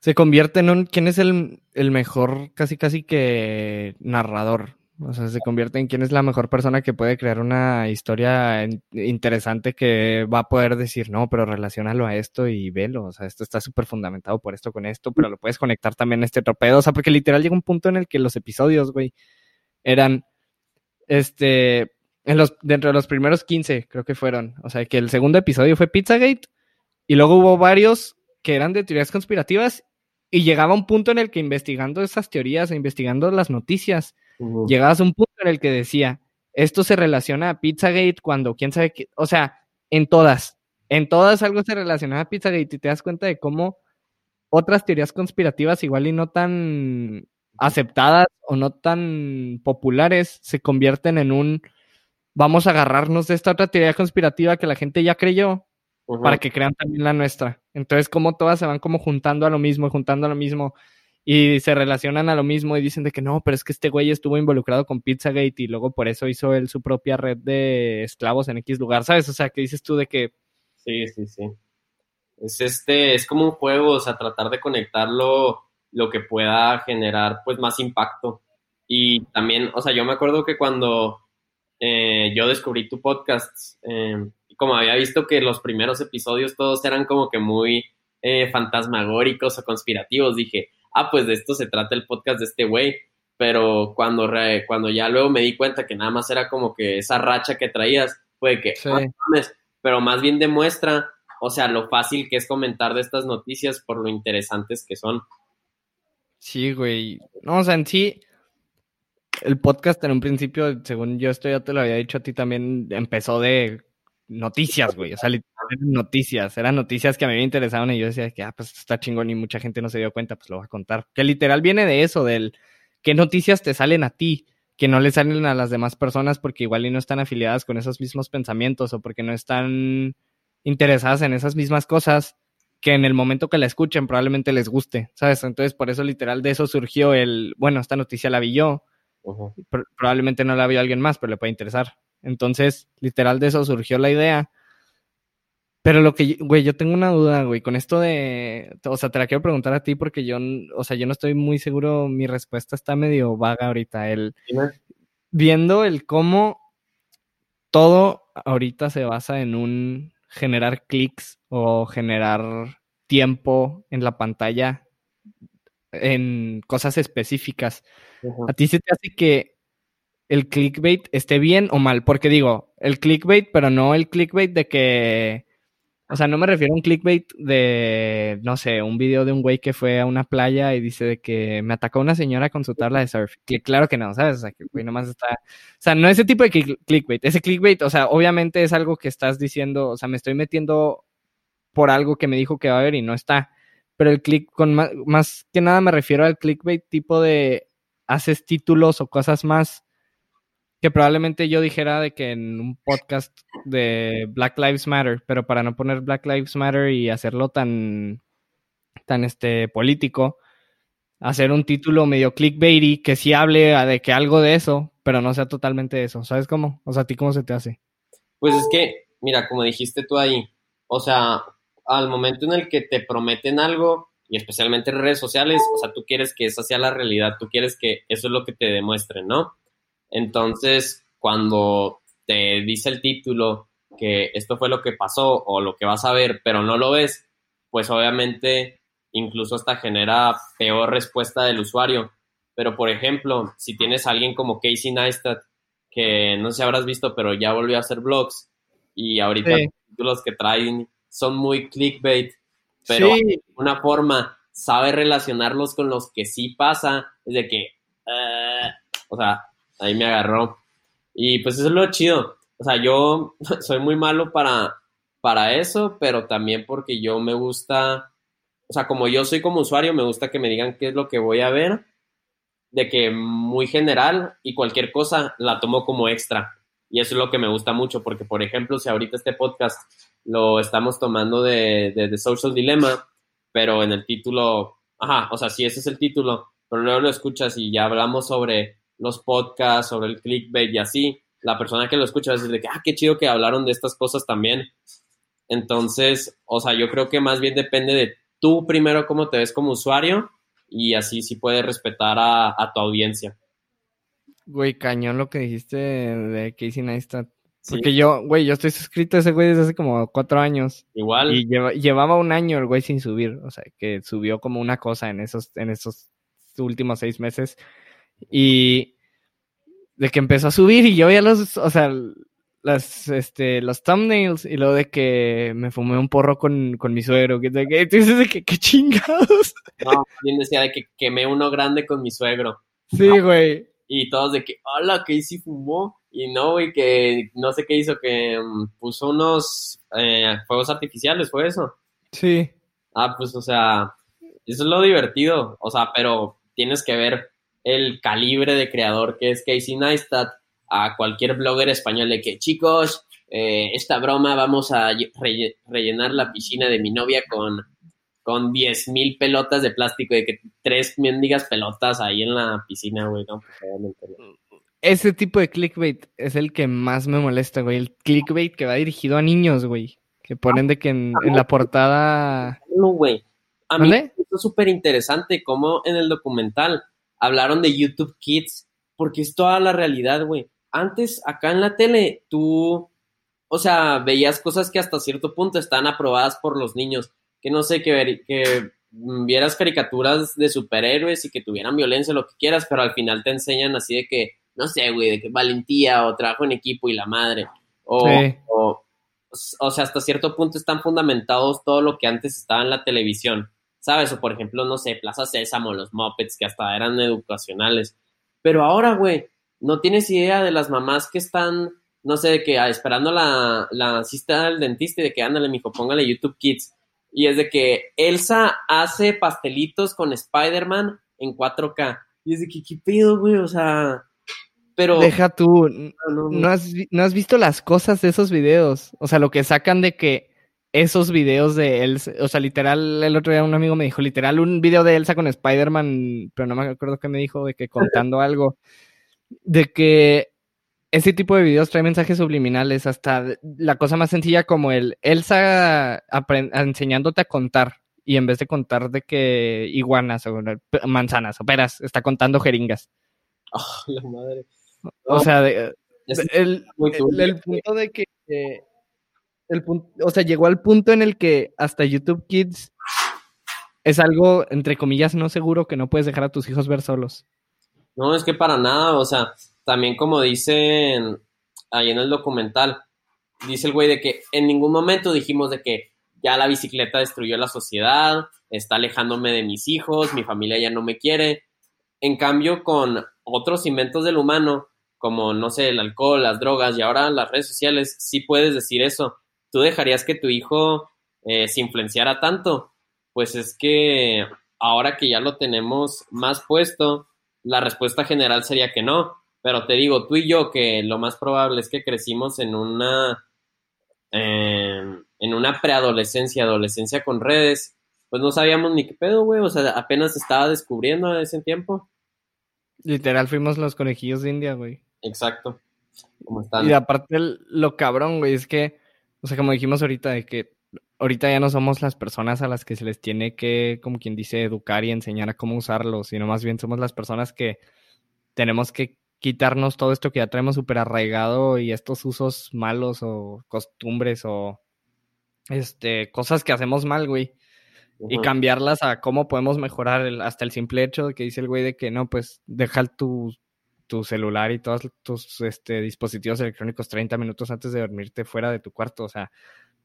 S1: se convierte en un. ¿Quién es el, mejor, casi casi que narrador? O sea, se convierte en quién es la mejor persona que puede crear una historia interesante que va a poder decir, no, pero relacionalo a esto y velo. O sea, esto está súper fundamentado por esto con esto, pero lo puedes conectar también a este torpedo. O sea, porque literal llega un punto en el que los episodios, güey, eran. Este. En los, dentro de los primeros 15, creo que fueron. O sea, que el segundo episodio fue Pizzagate. Y luego hubo varios que eran de teorías conspirativas y llegaba un punto en el que investigando esas teorías e investigando las noticias, llegabas a un punto en el que decía, esto se relaciona a Pizzagate cuando quién sabe qué, o sea, en todas, en todas algo se relaciona a Pizzagate y te das cuenta de cómo otras teorías conspirativas igual y no tan aceptadas o no tan populares se convierten en un vamos a agarrarnos de esta otra teoría conspirativa que la gente ya creyó para que crean también la nuestra. Entonces, como todas se van como juntando a lo mismo, juntando a lo mismo y se relacionan a lo mismo y dicen de que no, pero es que este güey estuvo involucrado con Pizzagate y luego por eso hizo él su propia red de esclavos en X lugar, ¿sabes? O sea, que dices tú de que
S2: Sí, sí, sí. Es este, es como un juego, o sea, tratar de conectarlo lo que pueda generar pues más impacto. Y también, o sea, yo me acuerdo que cuando eh, yo descubrí tu podcast, eh, como había visto que los primeros episodios todos eran como que muy eh, fantasmagóricos o conspirativos, dije, ah, pues de esto se trata el podcast de este güey. Pero cuando, cuando ya luego me di cuenta que nada más era como que esa racha que traías, fue que, ah, pero más bien demuestra, o sea, lo fácil que es comentar de estas noticias por lo interesantes que son.
S1: Sí, güey. No, o sea, en sí, el podcast en un principio, según yo esto ya te lo había dicho a ti también, empezó de noticias, güey. O sea, literalmente noticias. Eran noticias que a mí me interesaban y yo decía que, ah, pues está chingón y mucha gente no se dio cuenta, pues lo voy a contar. Que literal viene de eso, del qué noticias te salen a ti, que no le salen a las demás personas porque igual y no están afiliadas con esos mismos pensamientos o porque no están interesadas en esas mismas cosas que en el momento que la escuchen probablemente les guste, ¿sabes? Entonces por eso literal de eso surgió el, bueno, esta noticia la vi yo, probablemente no la vio alguien más, pero le puede interesar. Entonces, literal de eso surgió la idea. Pero lo que, güey, yo tengo una duda, güey, con esto de, o sea, te la quiero preguntar a ti porque yo, o sea, yo no estoy muy seguro, mi respuesta está medio vaga ahorita. El, viendo el cómo todo ahorita se basa en un generar clics o generar tiempo en la pantalla en cosas específicas. ¿A ti se te hace que el clickbait esté bien o mal? Porque digo, el clickbait, pero no el clickbait de que o sea, no me refiero a un clickbait de, no sé, un video de un güey que fue a una playa y dice de que me atacó una señora con su tabla de surf. Claro que no, ¿sabes? O sea, que güey nomás está... O sea, no ese tipo de clickbait. Ese clickbait, o sea, obviamente es algo que estás diciendo, o sea, me estoy metiendo por algo que me dijo que va a haber y no está. Pero el click, con más, más que nada me refiero al clickbait tipo de haces títulos o cosas más que probablemente yo dijera de que en un podcast de Black Lives Matter, pero para no poner Black Lives Matter y hacerlo tan, tan este, político, hacer un título medio clickbaity que sí hable de que algo de eso, pero no sea totalmente eso. ¿Sabes cómo? O sea, ¿a ti cómo se te hace?
S2: Pues es que, mira, como dijiste tú ahí, o sea, al momento en el que te prometen algo, y especialmente en redes sociales, o sea, tú quieres que esa sea la realidad, tú quieres que eso es lo que te demuestren, ¿no? Entonces, cuando te dice el título que esto fue lo que pasó o lo que vas a ver, pero no lo ves, pues obviamente incluso hasta genera peor respuesta del usuario. Pero, por ejemplo, si tienes a alguien como Casey Neistat, que no sé si habrás visto, pero ya volvió a hacer blogs y ahorita los títulos que traen son muy clickbait, pero de una forma sabe relacionarlos con los que sí pasa, es de que, eh, o sea, ahí me agarró. Y pues eso es lo chido. O sea, yo soy muy malo para, para eso, pero también porque yo me gusta, o sea, como yo soy como usuario, me gusta que me digan qué es lo que voy a ver, de que muy general y cualquier cosa la tomo como extra. Y eso es lo que me gusta mucho, porque por ejemplo, si ahorita este podcast lo estamos tomando de, de, de Social Dilemma, pero en el título, ajá, o sea, si ese es el título, pero luego lo escuchas y ya hablamos sobre los podcasts, sobre el clickbait y así, la persona que lo escucha va a decir que, ah, qué chido que hablaron de estas cosas también. Entonces, o sea, yo creo que más bien depende de tú primero cómo te ves como usuario y así sí puedes respetar a, tu audiencia.
S1: Güey, cañón lo que dijiste de Casey Neistat. Porque yo, güey, yo estoy suscrito a ese güey desde hace como cuatro años.
S2: Igual.
S1: Y llevaba un año el güey sin subir. O sea, que subió como una cosa en esos, en esos últimos seis meses. Y de que empezó a subir y yo veía los, o sea, las, este, los thumbnails y luego de que me fumé un porro con, con mi suegro. Que, que, entonces, de que, qué chingados.
S2: No, bien decía de que quemé uno grande con mi suegro.
S1: Sí, güey.
S2: Y todos de que, hola, que sí fumó. Y no, güey, que no sé qué hizo, que mm, puso unos eh, fuegos artificiales, ¿fue eso?
S1: Sí.
S2: Ah, pues, o sea, eso es lo divertido. O sea, pero tienes que ver el calibre de creador que es Casey Neistat a cualquier blogger español de que, chicos, eh, esta broma vamos a rellenar la piscina de mi novia con, con 10.000 pelotas de plástico, de que tres mendigas pelotas ahí en la piscina, güey, no, pues,
S1: Ese tipo de clickbait es el que más me molesta, güey. El clickbait que va dirigido a niños, güey. Que ponen de que en, en la portada.
S2: No, güey. A mí
S1: ¿Dónde?
S2: es súper interesante cómo en el documental hablaron de YouTube Kids, porque es toda la realidad, güey. Antes, acá en la tele, tú, o sea, veías cosas que hasta cierto punto están aprobadas por los niños. Que no sé, que, ver- que vieras caricaturas de superhéroes y que tuvieran violencia, lo que quieras, pero al final te enseñan así de que, no sé, güey, de que valentía o trabajo en equipo y la madre. O,
S1: Sí.
S2: o, o sea, hasta cierto punto están fundamentados todo lo que antes estaba en la televisión. ¿Sabes? O por ejemplo, no sé, Plaza Sésamo, los Muppets, que hasta eran educacionales. Pero ahora, güey, no tienes idea de las mamás que están, no sé, de que ah, esperando la, la cita del dentista y de que ándale, mijo, póngale YouTube Kids. Y es de que Elsa hace pastelitos con Spider-Man en 4K. Y es de que, ¿qué pedo, güey? O sea, pero...
S1: Deja tú.
S2: no, no, no.
S1: ¿No has, no has visto las cosas de esos videos? O sea, lo que sacan de que esos videos de Elsa, o sea, literal, el otro día un amigo me dijo, literal, un video de Elsa con Spider-Man, pero no me acuerdo qué me dijo, de que contando algo, de que ese tipo de videos trae mensajes subliminales, hasta la cosa más sencilla como el Elsa enseñándote a contar. Y en vez de contar de que iguanas o manzanas o peras, está contando jeringas.
S2: Ah, la madre.
S1: O sea, de- el, el punto de que eh, el punto, o sea, llegó al punto en el que hasta YouTube Kids es algo entre comillas no seguro que no puedes dejar a tus hijos ver solos.
S2: No, es que para nada, o sea, también como dicen ahí en el documental, dice el güey de que en ningún momento dijimos de que ya la bicicleta destruyó la sociedad, está alejándome de mis hijos, mi familia ya no me quiere. En cambio, con otros inventos del humano, como, no sé, el alcohol, las drogas y ahora las redes sociales, sí puedes decir eso. ¿Tú dejarías que tu hijo eh, se influenciara tanto? Pues es que ahora que ya lo tenemos más puesto, la respuesta general sería que no. Pero te digo, tú y yo, que lo más probable es que crecimos en una en, en una preadolescencia, adolescencia con redes, pues no sabíamos ni qué pedo, güey. O sea, apenas estaba descubriendo en ese tiempo.
S1: Literal fuimos los conejillos de India, güey.
S2: Exacto. Como están.
S1: Y aparte lo cabrón, güey, es que, o sea, como dijimos ahorita, de que ahorita ya no somos las personas a las que se les tiene que, como quien dice, educar y enseñar a cómo usarlo, sino más bien somos las personas que tenemos que quitarnos todo esto que ya traemos súper arraigado y estos usos malos o costumbres o este cosas que hacemos mal, güey, y cambiarlas a cómo podemos mejorar el- hasta el simple hecho de que dice el güey de que no, pues deja tu, tu celular y todos tus este, dispositivos electrónicos 30 minutos antes de dormirte fuera de tu cuarto. O sea,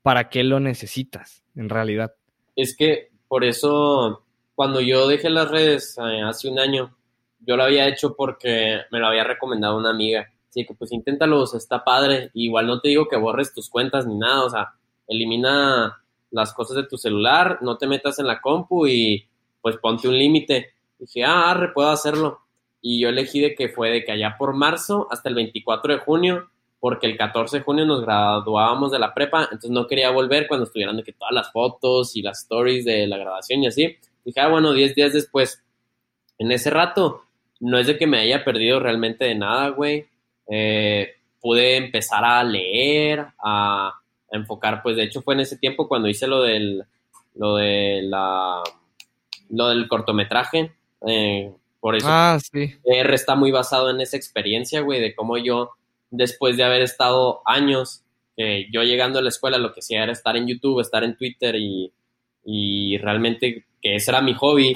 S1: ¿para qué lo necesitas en realidad?
S2: Es que por eso, cuando yo dejé las redes eh, hace un año, yo lo había hecho porque me lo había recomendado una amiga. Así que pues inténtalo, está padre. Igual no te digo que borres tus cuentas ni nada, o sea, elimina las cosas de tu celular, no te metas en la compu y pues ponte un límite. Dije, ah, arre, puedo hacerlo. Y yo elegí de que fue de que allá por marzo hasta el 24 de junio, porque el 14 de junio nos graduábamos de la prepa, entonces no quería volver cuando estuvieran de que todas las fotos y las stories de la graduación y así. Dije, ah, bueno, 10 días después. En ese rato, no es de que me haya perdido realmente de nada, güey. Eh, pude empezar a leer, a, enfocar, pues de hecho fue en ese tiempo cuando hice lo del, lo de la, lo del cortometraje. eh, por eso.
S1: Ah, sí.
S2: R está muy basado en esa experiencia, güey, de cómo yo, después de haber estado años, que yo llegando a la escuela, lo que hacía era estar en YouTube, estar en Twitter y, y realmente que ese era mi hobby,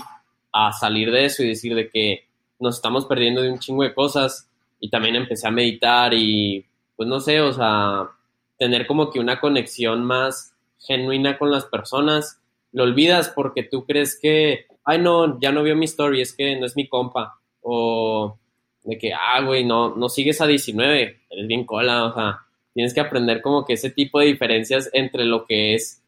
S2: a salir de eso y decir de que nos estamos perdiendo de un chingo de cosas. Y también empecé a meditar y pues no sé, o sea, tener como que una conexión más genuina con las personas, lo olvidas porque tú crees que, ay no, ya no vio mi story, es que no es mi compa, o de que, ah, güey, no, no sigues a 19, eres bien cola, o sea, tienes que aprender como que ese tipo de diferencias entre lo que es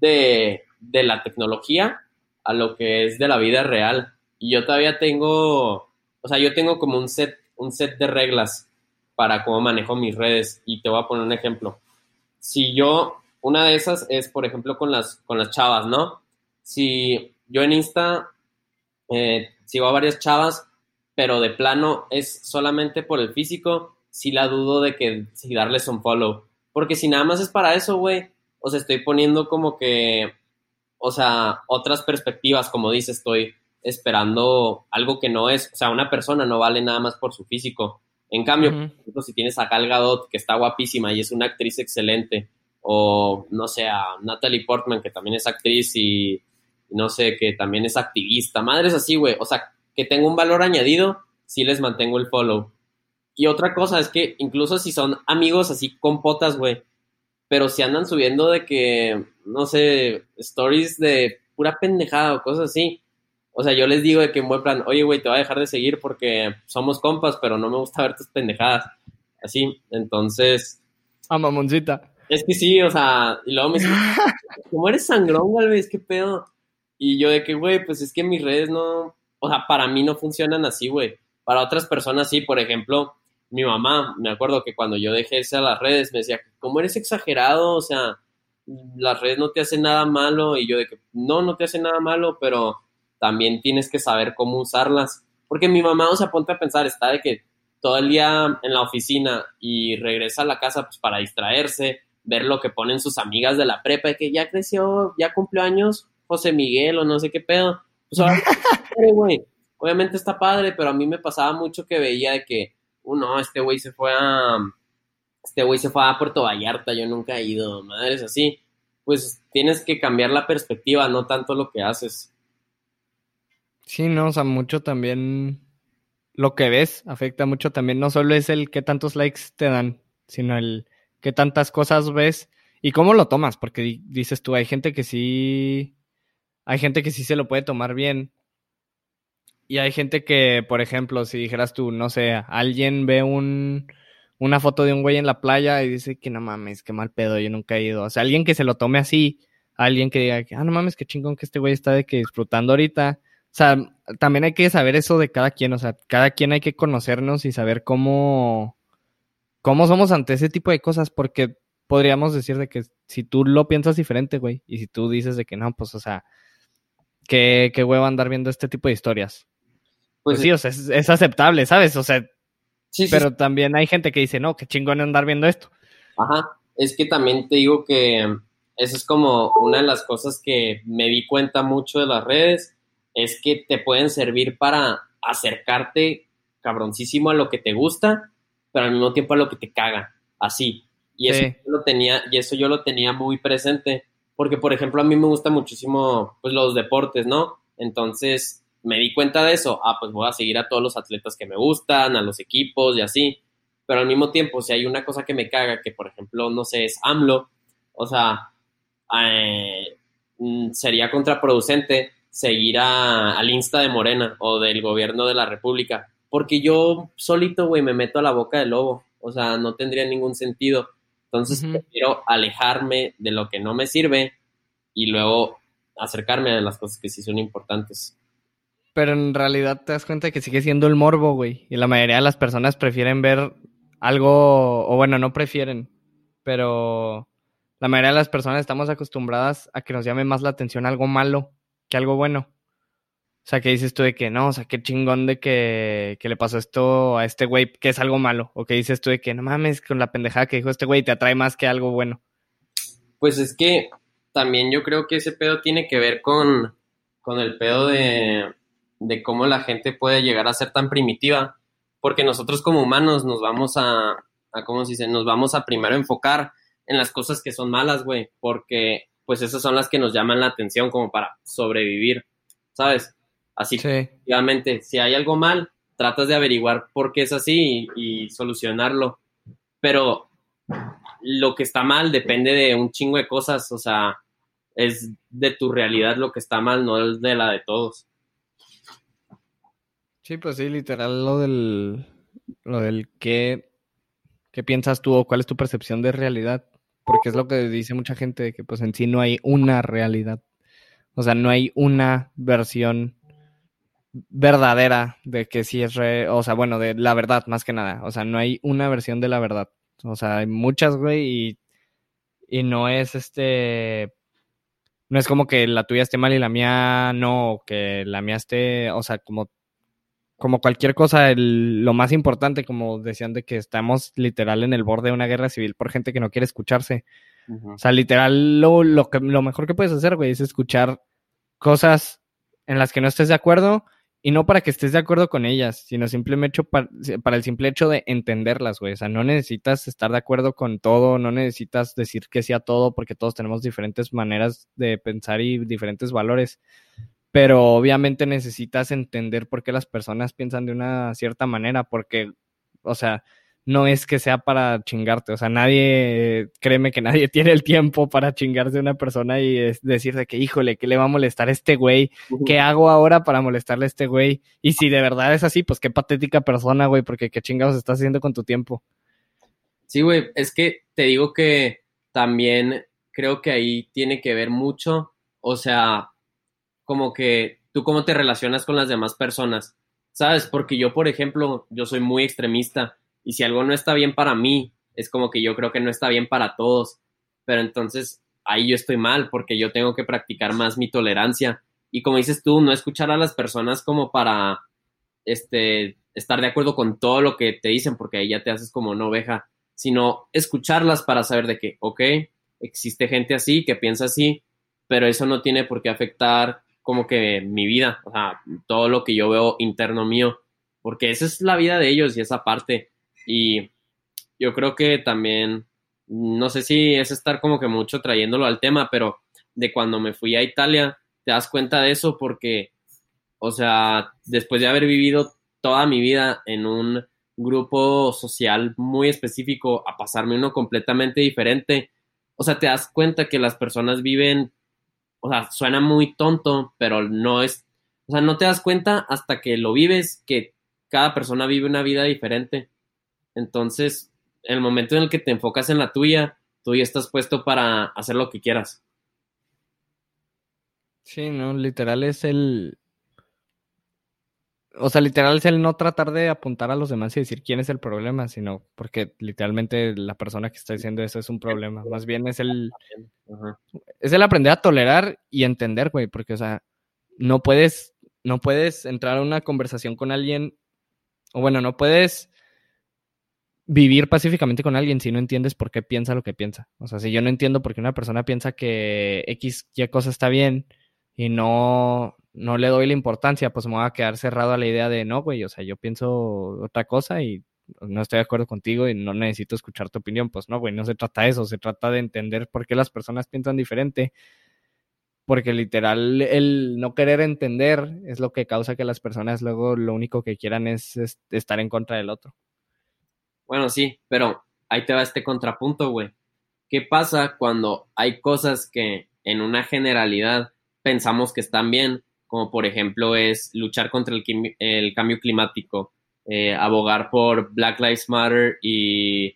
S2: de, de la tecnología a lo que es de la vida real. Y yo todavía tengo, o sea, yo tengo como un set, un set de reglas para cómo manejo mis redes. Y te voy a poner un ejemplo. Si yo, una de esas es, por ejemplo, con las, con las chavas, ¿no? Si yo en Insta eh, sigo a varias chavas, pero de plano es solamente por el físico, si la dudo de que si darles un follow. Porque si nada más es para eso, güey, o sea, estoy poniendo como que, o sea, otras perspectivas, como dice, estoy esperando algo que no es, o sea, una persona no vale nada más por su físico. En cambio, si tienes a Gal Gadot, que está guapísima y es una actriz excelente, o no sé, a Natalie Portman, que también es actriz y no sé, que también es activista, madres así, güey, o sea, que tengo un valor añadido, sí les mantengo el follow. Y otra cosa es que incluso si son amigos así con potas, güey, pero si andan subiendo de que, no sé, stories de pura pendejada o cosas así, o sea, yo les digo de que en buen plan, oye, güey, te voy a dejar de seguir porque somos compas, pero no me gusta ver tus pendejadas. Así, entonces.
S1: A mamoncita.
S2: Es que sí, o sea, y luego me dicen, ¿cómo eres sangrón, Galvez? ¿Qué pedo? Y yo de que, güey, pues es que mis redes no, o sea, para mí no funcionan así, güey. Para otras personas sí, por ejemplo, mi mamá, me acuerdo que cuando yo dejé a las redes, me decía, ¿cómo eres exagerado? O sea, las redes no te hacen nada malo. Y yo de que, no, no te hacen nada malo, pero también tienes que saber cómo usarlas. Porque mi mamá, o sea, ponte a pensar, está de que todo el día en la oficina y regresa a la casa pues para distraerse, ver lo que ponen sus amigas de la prepa, de que ya creció, ya cumplió años José Miguel o no sé qué pedo. Pues güey, obviamente está padre, pero a mí me pasaba mucho que veía de que, uno, uh, este güey se fue a, este güey se fue a Puerto Vallarta, yo nunca he ido, madres así. Pues tienes que cambiar la perspectiva, no tanto lo que haces.
S1: Sí, no, o sea, mucho también lo que ves afecta mucho también. No solo es el qué tantos likes te dan, sino el qué tantas cosas ves y cómo lo tomas, porque dices tú, hay gente que sí, hay gente que sí se lo puede tomar bien. Y hay gente que, por ejemplo, si dijeras tú, no sé, alguien ve un, una foto de un güey en la playa y dice que no mames, qué mal pedo, yo nunca he ido. O sea, alguien que se lo tome así, alguien que diga ah, no mames, qué chingón que este güey está de que disfrutando ahorita o sea, también hay que saber eso de cada quien, o sea, cada quien hay que conocernos y saber cómo, cómo somos ante ese tipo de cosas, porque podríamos decir de que si tú lo piensas diferente, güey, y si tú dices de que no, pues, o sea, qué, qué huevo andar viendo este tipo de historias. Pues, pues sí, o sea, es, aceptable, ¿sabes? O sea, sí, pero también hay gente que dice, no, qué chingón andar viendo esto.
S2: Ajá, es que también te digo que eso es como una de las cosas que me di cuenta mucho de las redes es que te pueden servir para acercarte cabroncísimo a lo que te gusta, pero al mismo tiempo a lo que te caga, así. Y eso, yo lo tenía, y eso yo lo tenía muy presente, porque por ejemplo a mí me gusta muchísimo pues, los deportes, ¿no? Entonces me di cuenta de eso, ah, pues voy a seguir a todos los atletas que me gustan, a los equipos y así, pero al mismo tiempo, si hay una cosa que me caga, que por ejemplo, no sé, es AMLO, o sea, eh, mm, sería contraproducente seguir a, al Insta de Morena o del gobierno de la República, porque yo solito, güey, me meto a la boca del lobo, o sea, no tendría ningún sentido. Entonces prefiero alejarme de lo que no me sirve y luego acercarme a las cosas que sí son importantes.
S1: Pero en realidad te das cuenta que sigue siendo el morbo, güey. Y la mayoría de las personas prefieren ver algo, o bueno, no prefieren, pero la mayoría de las personas estamos acostumbradas a que nos llame más la atención algo malo que algo bueno. O sea, que dices tú de que no, o sea, qué chingón de que, le pasó esto a este güey, que es algo malo. O que dices tú de que no mames, con la pendejada que dijo este güey te atrae más que algo bueno.
S2: Pues es que también yo creo que ese pedo tiene que ver con, con el pedo de, de cómo la gente puede llegar a ser tan primitiva. Porque nosotros como humanos nos vamos a, a ¿cómo se dice? Nos vamos a primero enfocar en las cosas que son malas, güey. Porque pues esas son las que nos llaman la atención como para sobrevivir, ¿sabes? Así que, obviamente, si hay algo mal, tratas de averiguar por qué es así y, solucionarlo. Pero lo que está mal depende de un chingo de cosas, o sea, es de tu realidad lo que está mal, no es de la de todos.
S1: Sí, pues sí, literal, lo del, lo del qué, qué piensas tú o cuál es tu percepción de realidad porque es lo que dice mucha gente, de que pues en sí no hay una realidad. O sea, no hay una versión verdadera de que sí es re, o sea, bueno, de la verdad más que nada. O sea, no hay una versión de la verdad. O sea, hay muchas, güey, y, y no es este, no es como que la tuya esté mal y la mía no, que la mía esté, o sea, como como cualquier cosa, lo más importante, como decían, de que estamos literal en el borde de una guerra civil por gente que no quiere escucharse. O sea, literal, lo, lo, que, lo mejor que puedes hacer, güey, es escuchar cosas en las que no estés de acuerdo y no para que estés de acuerdo con ellas, sino simplemente para, para el simple hecho de entenderlas, güey. O sea, no necesitas estar de acuerdo con todo, no necesitas decir que sí a todo, porque todos tenemos diferentes maneras de pensar y diferentes valores. Pero obviamente necesitas entender por qué las personas piensan de una cierta manera, porque, o sea, no es que sea para chingarte. O sea, nadie, créeme que nadie tiene el tiempo para chingarse a una persona y decir de que, híjole, ¿qué le va a molestar a este güey? ¿Qué hago ahora para molestarle a este güey? Y si de verdad es así, pues qué patética persona, güey, porque qué chingados estás haciendo con tu tiempo.
S2: Sí, güey, es que te digo que también creo que ahí tiene que ver mucho, o sea, como que tú cómo te relacionas con las demás personas, ¿sabes? Porque yo, por ejemplo, yo soy muy extremista y si algo no está bien para mí, es como que yo creo que no está bien para todos. Pero entonces ahí yo estoy mal porque yo tengo que practicar más mi tolerancia. Y como dices tú, no escuchar a las personas como para este, estar de acuerdo con todo lo que te dicen, porque ahí ya te haces como una oveja, sino escucharlas para saber de que, ok, existe gente así, que piensa así, pero eso no tiene por qué afectar como que mi vida, o sea, todo lo que yo veo interno mío, porque esa es la vida de ellos y esa parte. Y yo creo que también, no sé si es estar como que mucho trayéndolo al tema, pero de cuando me fui a Italia, te das cuenta de eso porque, o sea, después de haber vivido toda mi vida en un grupo social muy específico a pasarme uno completamente diferente, o sea, te das cuenta que las personas viven, o sea, suena muy tonto, pero no es, o sea, no te das cuenta hasta que lo vives, que cada persona vive una vida diferente. Entonces, el momento en el que te enfocas en la tuya, tú ya estás puesto para hacer lo que quieras.
S1: Sí, no, literal es el... O sea, literal es el no tratar de apuntar a los demás y decir quién es el problema, sino porque literalmente la persona que está diciendo eso es un problema. Más bien es el... Es el aprender a tolerar y entender, güey, porque, o sea, no puedes, no puedes entrar a una conversación con alguien, o bueno, no puedes vivir pacíficamente con alguien si no entiendes por qué piensa lo que piensa. O sea, si yo no entiendo por qué una persona piensa que X, Y cosa está bien y no, no le doy la importancia, pues me voy a quedar cerrado a la idea de no, güey, o sea, yo pienso otra cosa y no estoy de acuerdo contigo y no necesito escuchar tu opinión. Pues no, güey, no se trata de eso, se trata de entender por qué las personas piensan diferente. Porque literal, el no querer entender es lo que causa que las personas luego lo único que quieran es estar en contra del otro.
S2: Bueno, sí, pero ahí te va este contrapunto, güey. ¿Qué pasa cuando hay cosas que en una generalidad pensamos que están bien? Como por ejemplo es luchar contra el, cambio climático, eh, abogar por Black Lives Matter y,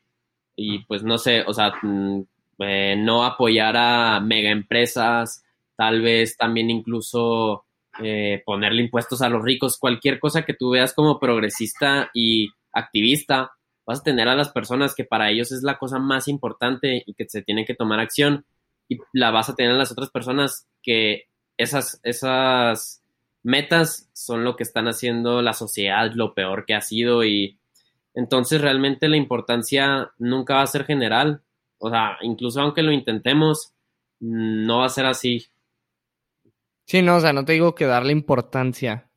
S2: pues no sé, o sea, mm, eh, no apoyar a mega empresas, tal vez también incluso eh, ponerle impuestos a los ricos, cualquier cosa que tú veas como progresista y activista, vas a tener a las personas que para ellos es la cosa más importante y que se tienen que tomar acción y la vas a tener a las otras personas que esas, esas metas son lo que están haciendo la sociedad, lo peor que ha sido y entonces realmente la importancia nunca va a ser general, o sea, incluso aunque lo intentemos, no va a ser así.
S1: Sí, no, o sea, no te digo que darle importancia,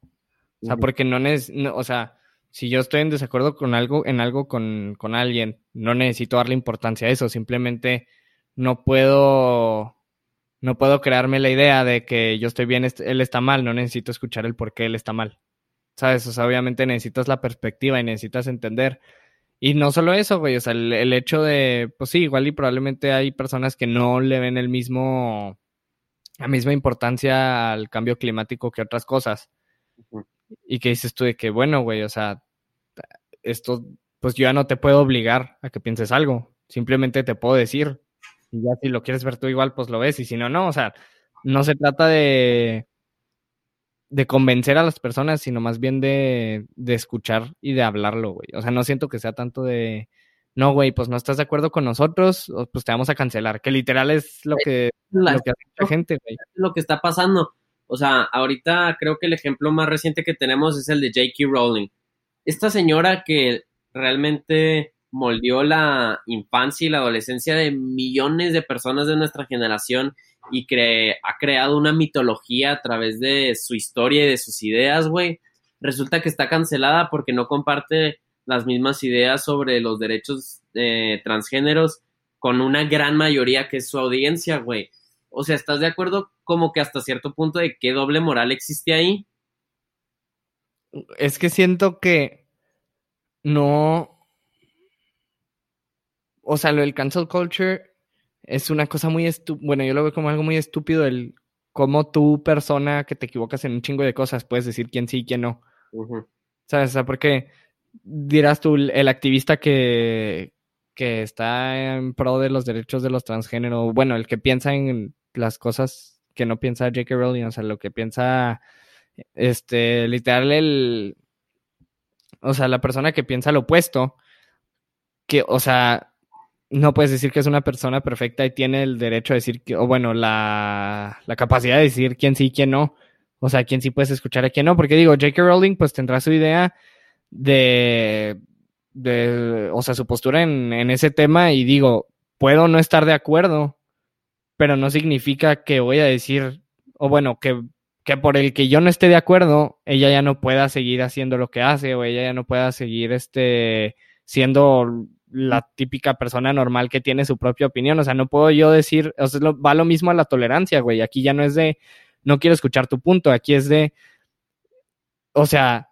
S1: o sea, porque no es, o sea, si yo estoy en desacuerdo con algo, en algo con, con alguien, no necesito darle importancia a eso, simplemente no puedo, no puedo crearme la idea de que yo estoy bien, él está mal, no necesito escuchar el por qué él está mal. ¿Sabes? O sea, obviamente necesitas la perspectiva y necesitas entender. Y no solo eso, güey, o sea, el, hecho de, pues sí, igual y probablemente hay personas que no le ven el mismo, la misma importancia al cambio climático que otras cosas. Y que dices tú de que, bueno, güey, o sea, esto, pues yo ya no te puedo obligar a que pienses algo, simplemente te puedo decir, y ya si lo quieres ver tú igual, pues lo ves, y si no, no, o sea, no se trata de, de convencer a las personas, sino más bien de, de escuchar y de hablarlo, güey. O sea, no siento que sea tanto de, no, güey, pues no estás de acuerdo con nosotros, pues te vamos a cancelar, que literal es lo que, lo que hace la gente, güey.
S2: Lo que está pasando. O sea, ahorita creo que el ejemplo más reciente que tenemos es el de J.K. Rowling esta señora que realmente moldeó la infancia y la adolescencia de millones de personas de nuestra generación y ha creado una mitología a través de su historia y de sus ideas, güey, resulta que está cancelada porque no comparte las mismas ideas sobre los derechos eh, transgéneros con una gran mayoría que es su audiencia, güey. O sea, ¿estás de acuerdo como que hasta cierto punto de qué doble moral existe ahí?
S1: Es que siento que no. O sea, lo del cancel culture es una cosa muy estúpida. Bueno, yo lo veo como algo muy estúpido el cómo tú, persona que te equivocas en un chingo de cosas, puedes decir quién sí y quién no. ¿Sabes? O sea, porque dirás tú, el activista que, que está en pro de los derechos de los transgéneros, bueno, el que piensa en las cosas que no piensa J.K. Rowling, o sea, lo que piensa, este, literal, el, o sea, la persona que piensa lo opuesto, que, o sea, no puedes decir que es una persona perfecta y tiene el derecho a decir, que, o bueno, la, la capacidad de decir quién sí y quién no. O sea, quién sí puedes escuchar a quién no. Porque digo, J.K. Rowling pues tendrá su idea de, de o sea, su postura en, en ese tema y digo, puedo no estar de acuerdo, pero no significa que voy a decir, o bueno, que, que por el que yo no esté de acuerdo, ella ya no pueda seguir haciendo lo que hace o ella ya no pueda seguir este siendo la típica persona normal que tiene su propia opinión. O sea, no puedo yo decir, o va lo mismo a la tolerancia, güey. Aquí ya no es de, no quiero escuchar tu punto, aquí es de, o sea,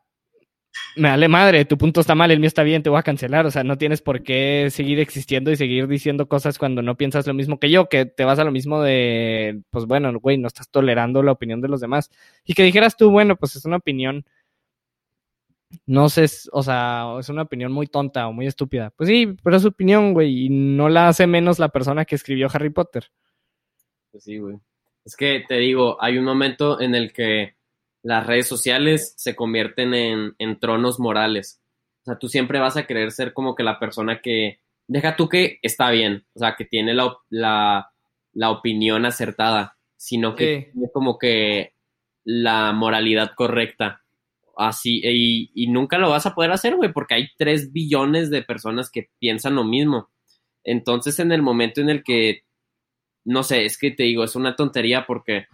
S1: me dale madre, tu punto está mal, el mío está bien, te voy a cancelar. O sea, no tienes por qué seguir existiendo y seguir diciendo cosas cuando no piensas lo mismo que yo, que te vas a lo mismo de, pues bueno, güey, no estás tolerando la opinión de los demás. Y que dijeras tú, bueno, pues es una opinión no sé, o sea, es una opinión muy tonta o muy estúpida. Pues sí, pero es su opinión, güey, y no la hace menos la persona que escribió Harry Potter.
S2: Pues sí, güey. Es que te digo, hay un momento en el que las redes sociales se convierten en, en tronos morales. O sea, tú siempre vas a querer ser como que la persona que, deja tú que está bien, o sea, que tiene la, la, la opinión acertada, sino que tiene como que la moralidad correcta así, y, y, nunca lo vas a poder hacer, güey, porque hay 3 billones de personas que piensan lo mismo. Entonces, en el momento en el que, no sé, es que te digo, es una tontería porque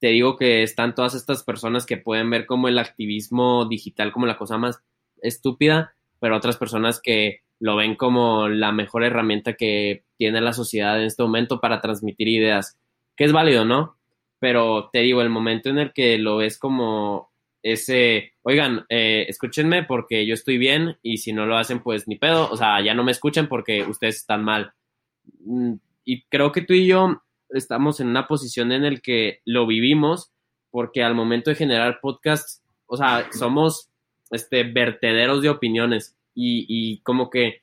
S2: te digo que están todas estas personas que pueden ver como el activismo digital como la cosa más estúpida, pero otras personas que lo ven como la mejor herramienta que tiene la sociedad en este momento para transmitir ideas, que es válido, ¿no? Pero te digo, el momento en el que lo ves como ese, oigan, eh, escúchenme porque yo estoy bien y si no lo hacen, pues ni pedo, o sea, ya no me escuchan porque ustedes están mal. Mm, y creo que tú y yo estamos en una posición en el que lo vivimos porque al momento de generar podcasts, o sea, somos este, vertederos de opiniones y, y como que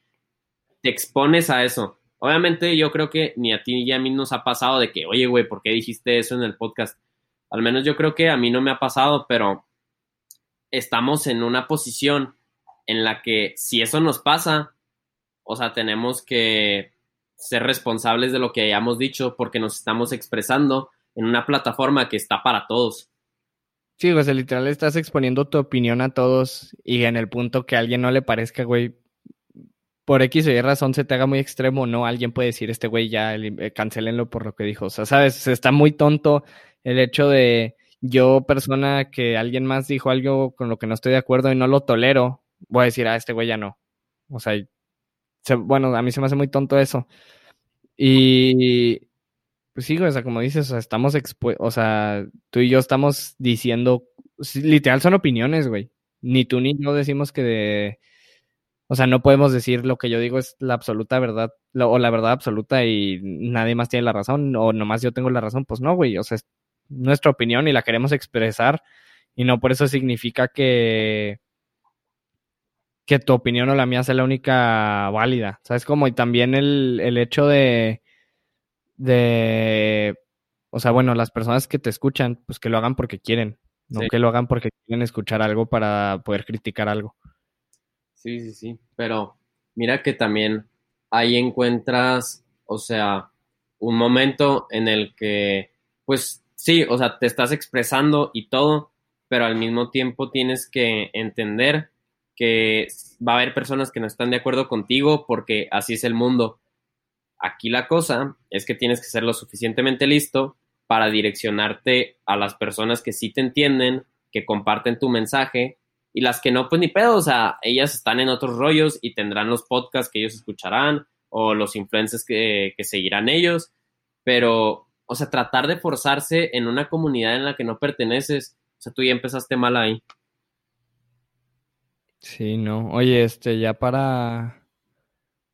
S2: te expones a eso. Obviamente yo creo que ni a ti ni a mí nos ha pasado de que, oye, güey, ¿por qué dijiste eso en el podcast? Al menos yo creo que a mí no me ha pasado, pero estamos en una posición en la que si eso nos pasa, o sea, tenemos que ser responsables de lo que hayamos dicho porque nos estamos expresando en una plataforma que está para todos.
S1: Sí, o sea, literal estás exponiendo tu opinión a todos y en el punto que a alguien no le parezca, güey, por X o Y razón se te haga muy extremo, no, alguien puede decir, este güey ya, eh, cancelenlo por lo que dijo. O sea, sabes, está muy tonto el hecho de yo, persona que alguien más dijo algo con lo que no estoy de acuerdo y no lo tolero, voy a decir, ah, este güey ya no. O sea, bueno, a mí se me hace muy tonto eso. Y pues sí, o sea, como dices, o sea, estamos expuestos, o sea, tú y yo estamos diciendo, literal son opiniones, güey. Ni tú ni yo decimos que de, o sea, no podemos decir lo que yo digo es la absoluta verdad, o la verdad absoluta y nadie más tiene la razón, o nomás yo tengo la razón, pues no, güey, o sea, nuestra opinión y la queremos expresar y no por eso significa que que tu opinión o la mía sea la única válida, ¿sabes? Como y también el, el hecho de de o sea, bueno, las personas que te escuchan, pues que lo hagan porque quieren, no que lo hagan porque quieren escuchar algo para poder criticar algo.
S2: Sí, sí, sí, pero mira que también ahí encuentras, o sea, un momento en el que pues sí, o sea, te estás expresando y todo, pero al mismo tiempo tienes que entender que va a haber personas que no están de acuerdo contigo porque así es el mundo. Aquí la cosa es que tienes que ser lo suficientemente listo para direccionarte a las personas que sí te entienden, que comparten tu mensaje y las que no, pues ni pedo, o sea, ellas están en otros rollos y tendrán los podcasts que ellos escucharán o los influencers que, que seguirán ellos, pero, o sea, tratar de forzarse en una comunidad en la que no perteneces, o sea, tú ya empezaste mal ahí.
S1: Sí, no. Oye, este, ya para,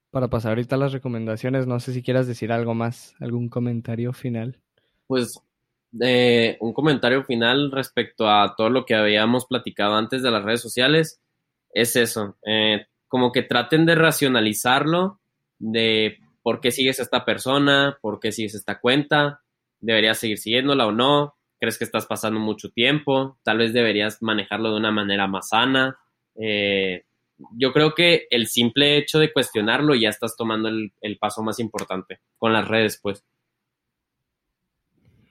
S1: para pasar ahorita las recomendaciones, no sé si quieras decir algo más, algún comentario final.
S2: Pues eh, un comentario final respecto a todo lo que habíamos platicado antes de las redes sociales es eso, eh, como que traten de racionalizarlo, de por qué sigues a esta persona, por qué sigues esta cuenta, deberías seguir siguiéndola o no, crees que estás pasando mucho tiempo, tal vez deberías manejarlo de una manera más sana, eh, yo creo que el simple hecho de cuestionarlo ya estás tomando el, paso más importante con las redes, pues.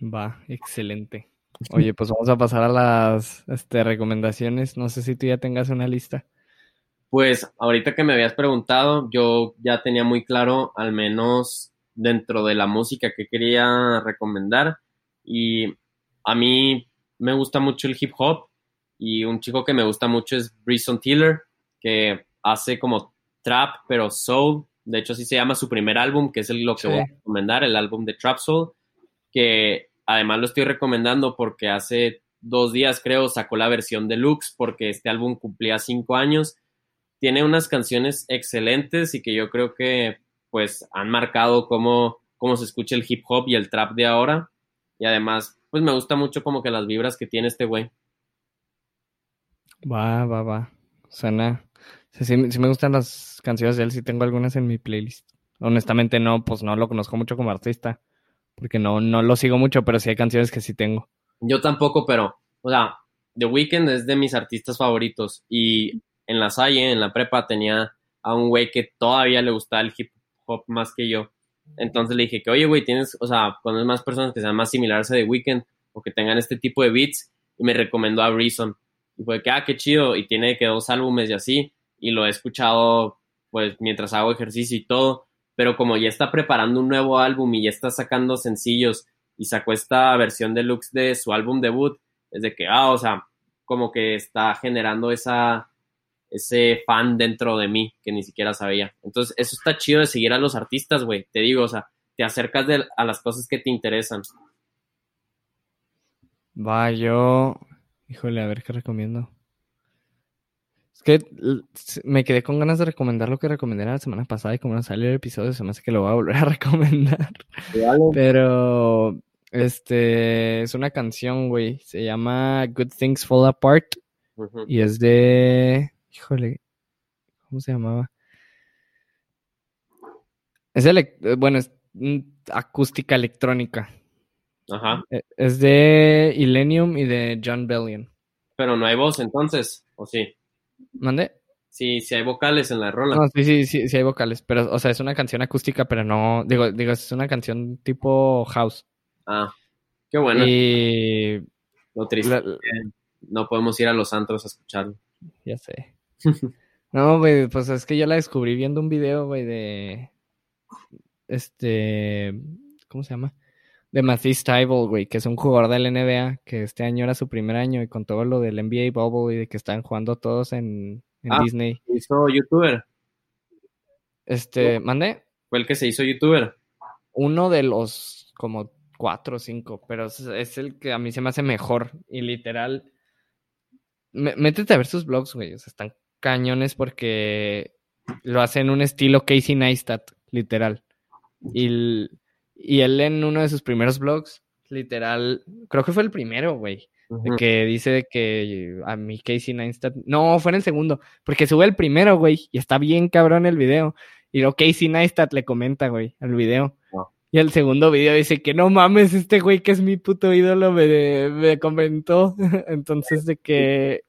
S1: Va, excelente. Oye, pues vamos a pasar a las este, recomendaciones. No sé si tú ya tengas una lista.
S2: Pues ahorita que me habías preguntado, yo ya tenía muy claro, al menos dentro de la música que quería recomendar. Y a mí me gusta mucho el hip hop y un chico que me gusta mucho es Brisson Tiller, que hace como trap, pero soul. De hecho, así se llama su primer álbum, que es el, lo que voy a recomendar, el álbum de Trap Soul, que además lo estoy recomendando porque hace dos días, creo, sacó la versión deluxe, porque este álbum cumplía cinco años. Tiene unas canciones excelentes y que yo creo que pues han marcado cómo, cómo se escucha el hip hop y el trap de ahora. Y además, pues me gusta mucho como que las vibras que tiene este güey.
S1: Va, va, va. Suena. Sí, me gustan las canciones de él, sí tengo algunas en mi playlist. Honestamente no, pues no lo conozco mucho como artista, porque no, no lo sigo mucho, pero sí hay canciones que sí tengo.
S2: Yo tampoco, pero, o sea, The Weeknd es de mis artistas favoritos y en la Salle, en la prepa, tenía a un güey que todavía le gustaba el hip hop más que yo. Entonces le dije que, oye, güey, tienes, o sea, cuando más personas que sean más similares a The Weeknd o que tengan este tipo de beats, y me recomendó a Reason. Y fue que, ah, qué chido. Y tiene que dos álbumes y así. Y lo he escuchado, pues, mientras hago ejercicio y todo. Pero como ya está preparando un nuevo álbum y ya está sacando sencillos y sacó esta versión deluxe de su álbum debut, es de que, ah, o sea, como que está generando esa, ese fan dentro de mí que ni siquiera sabía. Entonces, eso está chido de seguir a los artistas, güey. Te digo, o sea, te acercas a las cosas que te interesan.
S1: Va, yo Híjole, a ver qué recomiendo. Es que me quedé con ganas de recomendar lo que recomendé la semana pasada y como no salió el episodio, se me hace que lo voy a volver a recomendar. Pero, este, es una canción, güey. Se llama Good Things Fall Apart. Y es de. Híjole, ¿cómo se llamaba? Es de, bueno, es acústica electrónica.
S2: Ajá.
S1: E, es de Illenium y de John Bellion.
S2: Pero no hay voz entonces, ¿o sí?
S1: ¿Mande?
S2: Sí, sí hay vocales en la rola.
S1: No, sí, sí, sí, sí hay vocales, pero, o sea, es una canción acústica, pero no, digo, digo, es una canción tipo house.
S2: Ah, qué bueno.
S1: Y...
S2: Lo triste, no podemos ir a los antros a escucharlo.
S1: Ya sé. no, güey, pues es que yo la descubrí viendo un video, güey, de... Este... ¿Cómo se llama? De Matisse Tybalt, güey, que es un jugador del NBA, que este año era su primer año y con todo lo del NBA Bubble y de que están jugando todos en,
S2: ah,
S1: Disney.
S2: ¿Se hizo youtuber?
S1: Este, ¿mandé?
S2: Fue el que se hizo youtuber.
S1: Uno de los como cuatro o cinco, pero es, el que a mí se me hace mejor y literal. métete a ver sus blogs, güey, o sea, están cañones porque lo hacen en un estilo Casey Neistat, literal. Y y él en uno de sus primeros blogs, literal, creo que fue el primero, güey. que dice que a mi Casey Neistat. No, fue en el segundo. Porque sube el primero, güey. Y está bien cabrón el video. Y lo Casey Neistat le comenta, güey, al video. Ah. Y el segundo video dice que no mames, este güey que es mi puto ídolo me, me comentó. Entonces, de que.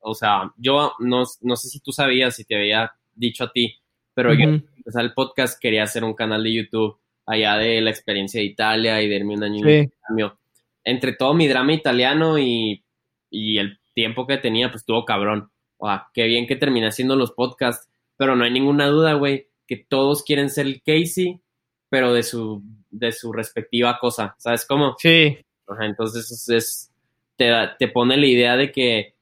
S2: O sea, yo no, no, sé si tú sabías, si te había dicho a ti, pero yo, empezar el podcast, quería hacer un canal de YouTube allá de la experiencia de Italia y de irme un año cambio. Entre todo mi drama italiano y, el tiempo que tenía, pues estuvo cabrón. o sea, qué bien que terminé haciendo los podcasts, pero no hay ninguna duda, güey, que todos quieren ser el Casey, pero de su, de su respectiva cosa, ¿sabes cómo?
S1: Sí.
S2: Ajá, entonces es, es- te, da- te pone la idea de que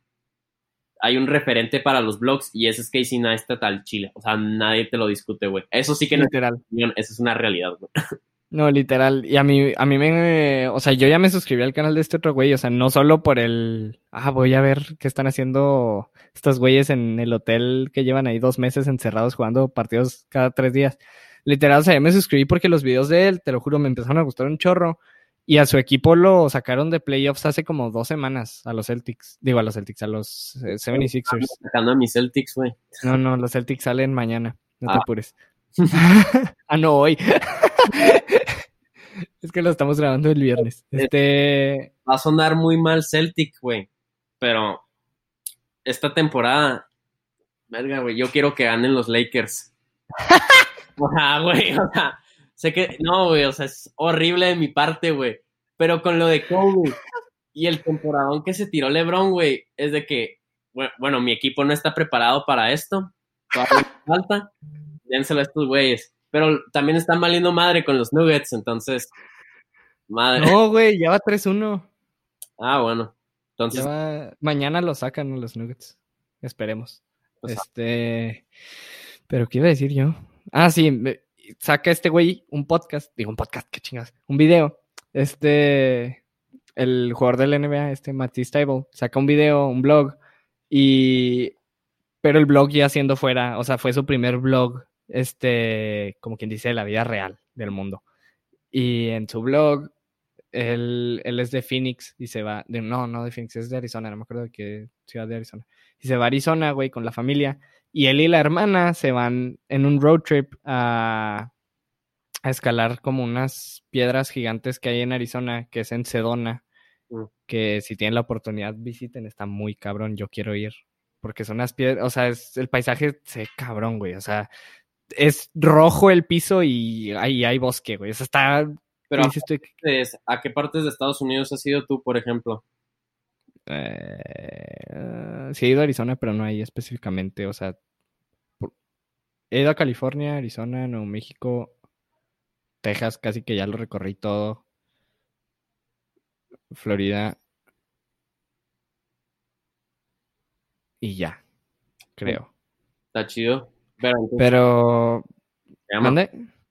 S2: hay un referente para los blogs y ese es Casey Neistat al Chile. O sea, nadie te lo discute, güey. Eso sí que no es
S1: Literal.
S2: opinión, esa es una realidad, güey.
S1: No, literal. Y a mí, a mí me, o sea, yo ya me suscribí al canal de este otro güey, o sea, no solo por el, ah, voy a ver qué están haciendo estos güeyes en el hotel que llevan ahí dos meses encerrados jugando partidos cada tres días. Literal, o sea, yo me suscribí porque los videos de él, te lo juro, me empezaron a gustar un chorro. Y a su equipo lo sacaron de playoffs hace como dos semanas, a los Celtics. Digo, a los Celtics, a los eh, 76ers.
S2: Sacando a mis Celtics, güey.
S1: No, no, los Celtics salen mañana. No te
S2: Ah.
S1: apures. ah, no, hoy. es que lo estamos grabando el viernes. Este.
S2: Va a sonar muy mal Celtic, güey. Pero esta temporada, verga, güey, yo quiero que ganen los Lakers. Güey, o sea, sé que, no, güey, o sea, es horrible de mi parte, güey. Pero con lo de Kobe y el temporadón que se tiró LeBron, güey, es de que, bueno, mi equipo no está preparado para esto. Todavía falta. Dénselo a estos güeyes. Pero también están valiendo madre con los Nuggets, entonces, madre.
S1: No, güey, ya va 3-1.
S2: Ah, bueno. Entonces,
S1: va- Mañana lo sacan los Nuggets. Esperemos.
S2: Pues,
S1: este. Pero, ¿qué iba a decir yo? Ah, sí. me- Saca este güey un podcast. Digo, un podcast, qué chingas. Un video. Este. El jugador del NBA, este Matisse Table, saca un video, un blog. Y. Pero el blog ya siendo fuera. O sea, fue su primer blog. Este. Como quien dice, de la vida real del mundo. Y en su blog él, él es de Phoenix y se va, de, no, no de Phoenix, es de Arizona, no me acuerdo de qué ciudad de Arizona. Y se va a Arizona, güey, con la familia. Y él y la hermana se van en un road trip a, a escalar como unas piedras gigantes que hay en Arizona, que es en Sedona.
S2: Mm.
S1: Que si tienen la oportunidad visiten, está muy cabrón, yo quiero ir. Porque son unas piedras, o sea, es, el paisaje se cabrón, güey. O sea, es rojo el piso y ahí hay bosque, güey. O sea, está
S2: pero ¿a qué partes de Estados Unidos has ido tú, por ejemplo?
S1: Eh, sí he ido a Arizona, pero no ahí específicamente. O sea, por- he ido a California, Arizona, Nuevo México, Texas, casi que ya lo recorrí todo. Florida. Y ya, creo.
S2: Está chido. Pero, entonces,
S1: Pero,
S2: se, llama,
S1: ¿mande?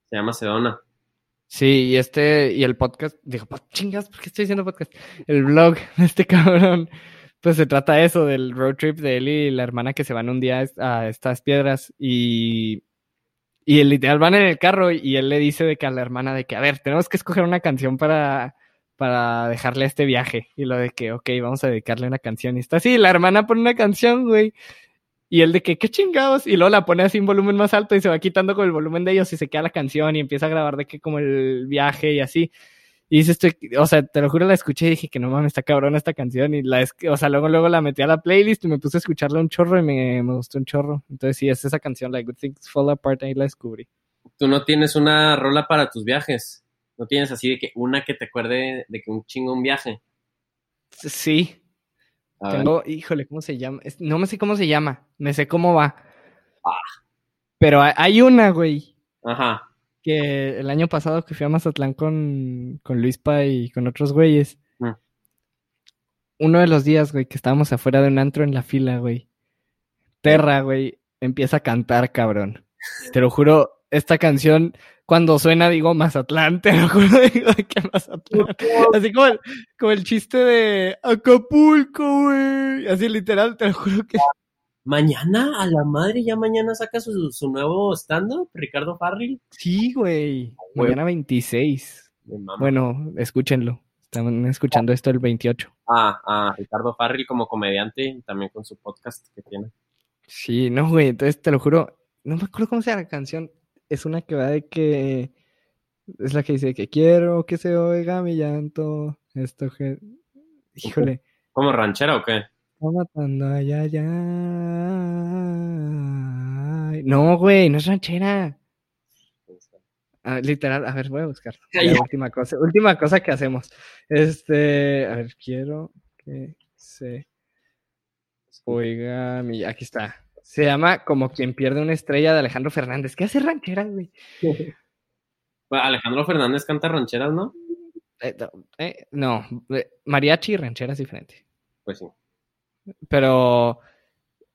S2: se llama Sedona.
S1: Sí, y este, y el podcast, digo, "Pa- chingas, ¿por qué estoy diciendo podcast? El blog de este cabrón, pues se trata de eso, del road trip de él y la hermana que se van un día a estas piedras y, y el literal van en el carro y él le dice de que a la hermana de que, a ver, tenemos que escoger una canción para, para dejarle este viaje. Y lo de que, ok, vamos a dedicarle una canción. Y está así, la hermana pone una canción, güey. Y él de que, qué chingados. Y luego la pone así en volumen más alto y se va quitando con el volumen de ellos y se queda la canción y empieza a grabar de que como el viaje y así. Y dices, estoy, o sea, te lo juro, la escuché y dije que no mames, está cabrón esta canción. Y la, es- o sea, luego, luego la metí a la playlist y me puse a escucharla un chorro y me, me gustó un chorro. Entonces sí, es esa canción, Like Good Things Fall Apart, ahí la descubrí.
S2: Tú no tienes una rola para tus viajes. No tienes así de que una que te acuerde de que un chingo un viaje.
S1: Sí. Tengo, híjole, ¿cómo se llama? No me sé cómo se llama, me sé cómo va.
S2: Ah.
S1: Pero hay, hay una, güey,
S2: Ajá.
S1: que el año pasado que fui a Mazatlán con, con Luispa y con otros güeyes,
S2: Mm.
S1: uno de los días, güey, que estábamos afuera de un antro en la fila, güey, Terra, güey, empieza a cantar, cabrón. Te lo juro, esta canción, cuando suena, digo Mazatlán, te lo juro, digo que Mazatlán. Así como el, como el chiste de Acapulco, güey. Así literal, te lo juro que.
S2: Mañana, a la madre, ya mañana saca su, su nuevo stand-up, Ricardo Farril.
S1: Sí, güey. Mañana 26.
S2: Me mama.
S1: Bueno, escúchenlo. Están escuchando esto el 28.
S2: Ah, ah, Ricardo Farril como comediante y también con su podcast que tiene.
S1: Sí, no, güey. Entonces te lo juro. No me acuerdo cómo se llama la canción. Es una que va de que. Es la que dice que quiero que se oiga mi llanto. Esto que. Híjole.
S2: ¿Como ranchera o qué?
S1: Está matando ay, ay, ay. No, güey, no es ranchera. Ah, literal, a ver, voy a buscar. La última cosa, última cosa que hacemos. Este, a ver, quiero que se Oiga, aquí está. Se llama Como quien pierde una estrella de Alejandro Fernández. ¿Qué hace rancheras, güey?
S2: Alejandro Fernández canta rancheras, ¿no?
S1: Eh, eh, no, eh, mariachi y rancheras diferente.
S2: Pues sí.
S1: Pero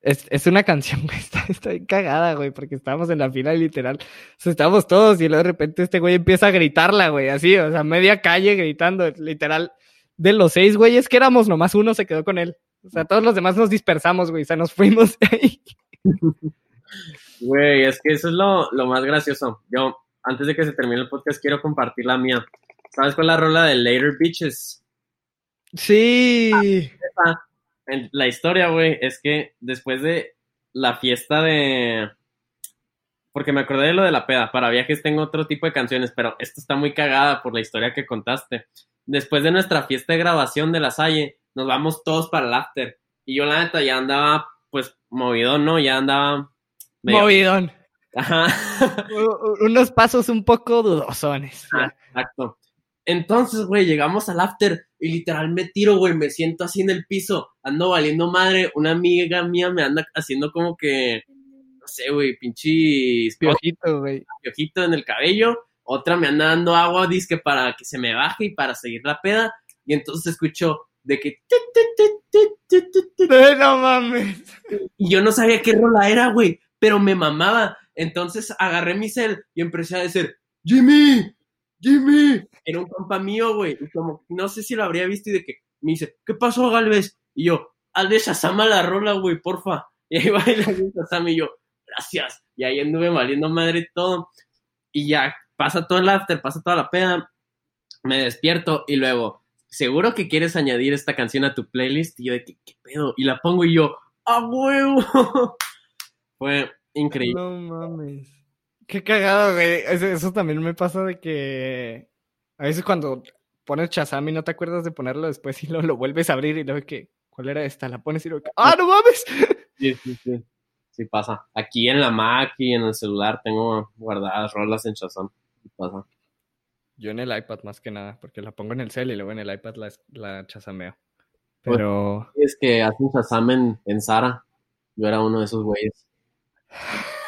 S1: es, una canción, güey, está, está cagada, güey, porque estábamos en la fila literal. O sea, estábamos todos y luego de repente este güey empieza a gritarla, güey, así, o sea, media calle gritando, literal. De los seis güeyes que éramos, nomás uno se quedó con él. O sea, todos los demás nos dispersamos, güey, o sea, nos fuimos de ahí.
S2: Güey, es que eso es lo, lo más gracioso. Yo, antes de que se termine el podcast, quiero compartir la mía. ¿Sabes cuál es la rola de Later Bitches?
S1: Sí.
S2: Ah, la historia, güey, es que después de la fiesta de... Porque me acordé de lo de la peda. Para viajes tengo otro tipo de canciones, pero esto está muy cagada por la historia que contaste. Después de nuestra fiesta de grabación de la Salle, nos vamos todos para el after. Y yo, la neta, ya andaba, pues, movidón, ¿no? Ya andaba...
S1: Movidón. Ajá. Unos pasos un poco dudosones.
S2: Ah, exacto. Entonces, güey, llegamos al after y literal me tiro, güey, me siento así en el piso, ando valiendo madre, una amiga mía me anda haciendo como que, no sé, güey, pinches...
S1: Piojito, güey.
S2: Piojito en el cabello, otra me anda dando agua, disque para que se me baje y para seguir la peda, y entonces escucho de que...
S1: No mames.
S2: Y yo no sabía qué rola era, güey, pero me mamaba. Entonces agarré mi cel y empecé a decir, Jimmy, Jimmy. Era un compa mío, güey. Y como, no sé si lo habría visto y de que me dice, ¿qué pasó, Galvez? Y yo, hazle Shazama la rola, güey, porfa. Y ahí baila Shazam y yo, gracias. Y ahí anduve valiendo madre todo. Y ya pasa todo el after, pasa toda la pena. Me despierto y luego, seguro que quieres añadir esta canción a tu playlist. Y yo de que, ¿qué pedo? Y la pongo y yo, ¡a huevo! Fue increíble.
S1: No mames. Qué cagado, güey. Eso, también me pasa de que a veces cuando pones Shazam y no te acuerdas de ponerlo después y lo, lo vuelves a abrir y luego que, ¿cuál era esta? La pones y luego, ¡ah, no mames!
S2: Sí, sí, sí. Sí pasa. Aquí en la Mac y en el celular tengo guardadas rolas en Shazam. Sí pasa.
S1: Yo en el iPad más que nada, porque la pongo en el cel y luego en el iPad la, la chazameo. Pero...
S2: es que hacen Shazam en, en Sara. Yo era uno de esos güeyes.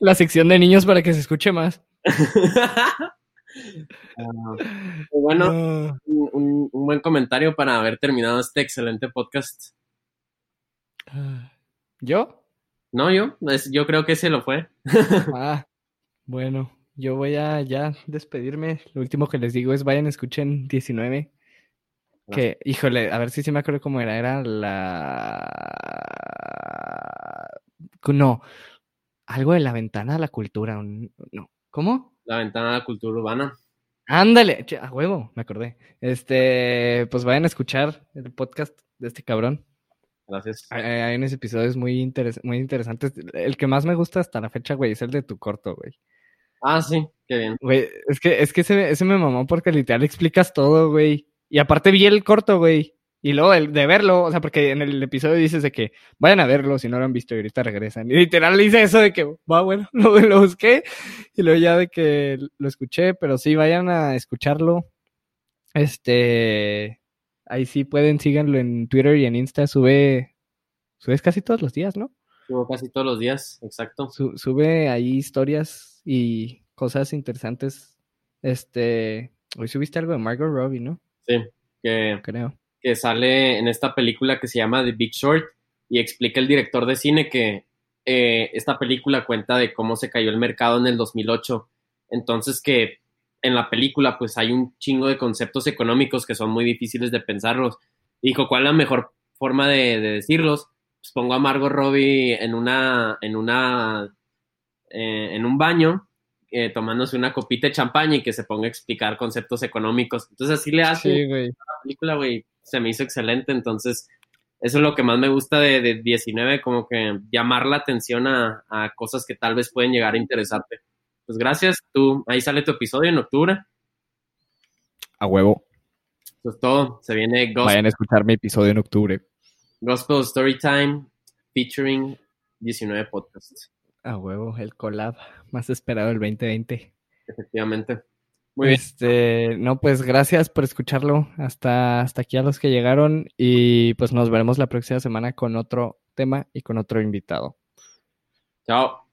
S1: La sección de niños para que se escuche más.
S2: Ah, pues bueno, un, buen comentario para haber terminado este excelente podcast.
S1: ¿Yo?
S2: No, yo. yo creo que ese lo fue.
S1: ah, bueno, yo voy a ya despedirme. Lo último que les digo es vayan, escuchen 19. Que, híjole, a ver si sí me acuerdo cómo era. Era la. No. Algo de la ventana de la cultura. No. ¿Cómo?
S2: La ventana de la cultura urbana.
S1: Ándale, a huevo, me acordé. Este, pues vayan a escuchar el podcast de este cabrón.
S2: Gracias.
S1: Hay, unos episodios muy, muy interesantes. El que más me gusta hasta la fecha, güey, es el de tu corto, güey.
S2: Ah, sí, qué bien.
S1: Güey, es que, es que ese, ese me mamó porque literal explicas todo, güey. Y aparte vi el corto, güey. Y luego el de verlo, o sea, porque en el episodio dices de que vayan a verlo si no lo han visto y ahorita regresan. Y literal dice eso de que, va, bueno, lo, busqué y luego ya de que lo escuché, pero sí, vayan a escucharlo. Este, ahí sí pueden, síganlo en Twitter y en Insta, sube, subes casi todos los días, ¿no?
S2: Subo casi todos los días, exacto.
S1: sube ahí historias y cosas interesantes. Este, hoy subiste algo de Margot Robbie, ¿no?
S2: Sí, que, Creo. que sale en esta película que se llama The Big Short y explica el director de cine que eh, esta película cuenta de cómo se cayó el mercado en el 2008. Entonces que en la película pues hay un chingo de conceptos económicos que son muy difíciles de pensarlos. dijo, ¿cuál es la mejor forma de, decirlos? Pues pongo a Margot Robbie en una, en una, eh, en un baño eh, tomándose una copita de champaña y que se ponga a explicar conceptos económicos. Entonces así le hace
S1: sí,
S2: la película, güey. Se me hizo excelente. Entonces, eso es lo que más me gusta de, de 19, como que llamar la atención a, cosas que tal vez pueden llegar a interesarte. Pues gracias, tú, ahí sale tu episodio en octubre.
S1: A huevo.
S2: Eso es todo. Se viene
S1: Gospel. Vayan a escuchar mi episodio en octubre.
S2: Gospel Storytime featuring 19 podcasts.
S1: A huevo, el collab más esperado del 2020.
S2: Efectivamente. Muy bien.
S1: Este, no, pues gracias por escucharlo hasta, hasta aquí a los que llegaron y pues nos veremos la próxima semana con otro tema y con otro invitado.
S2: Chao.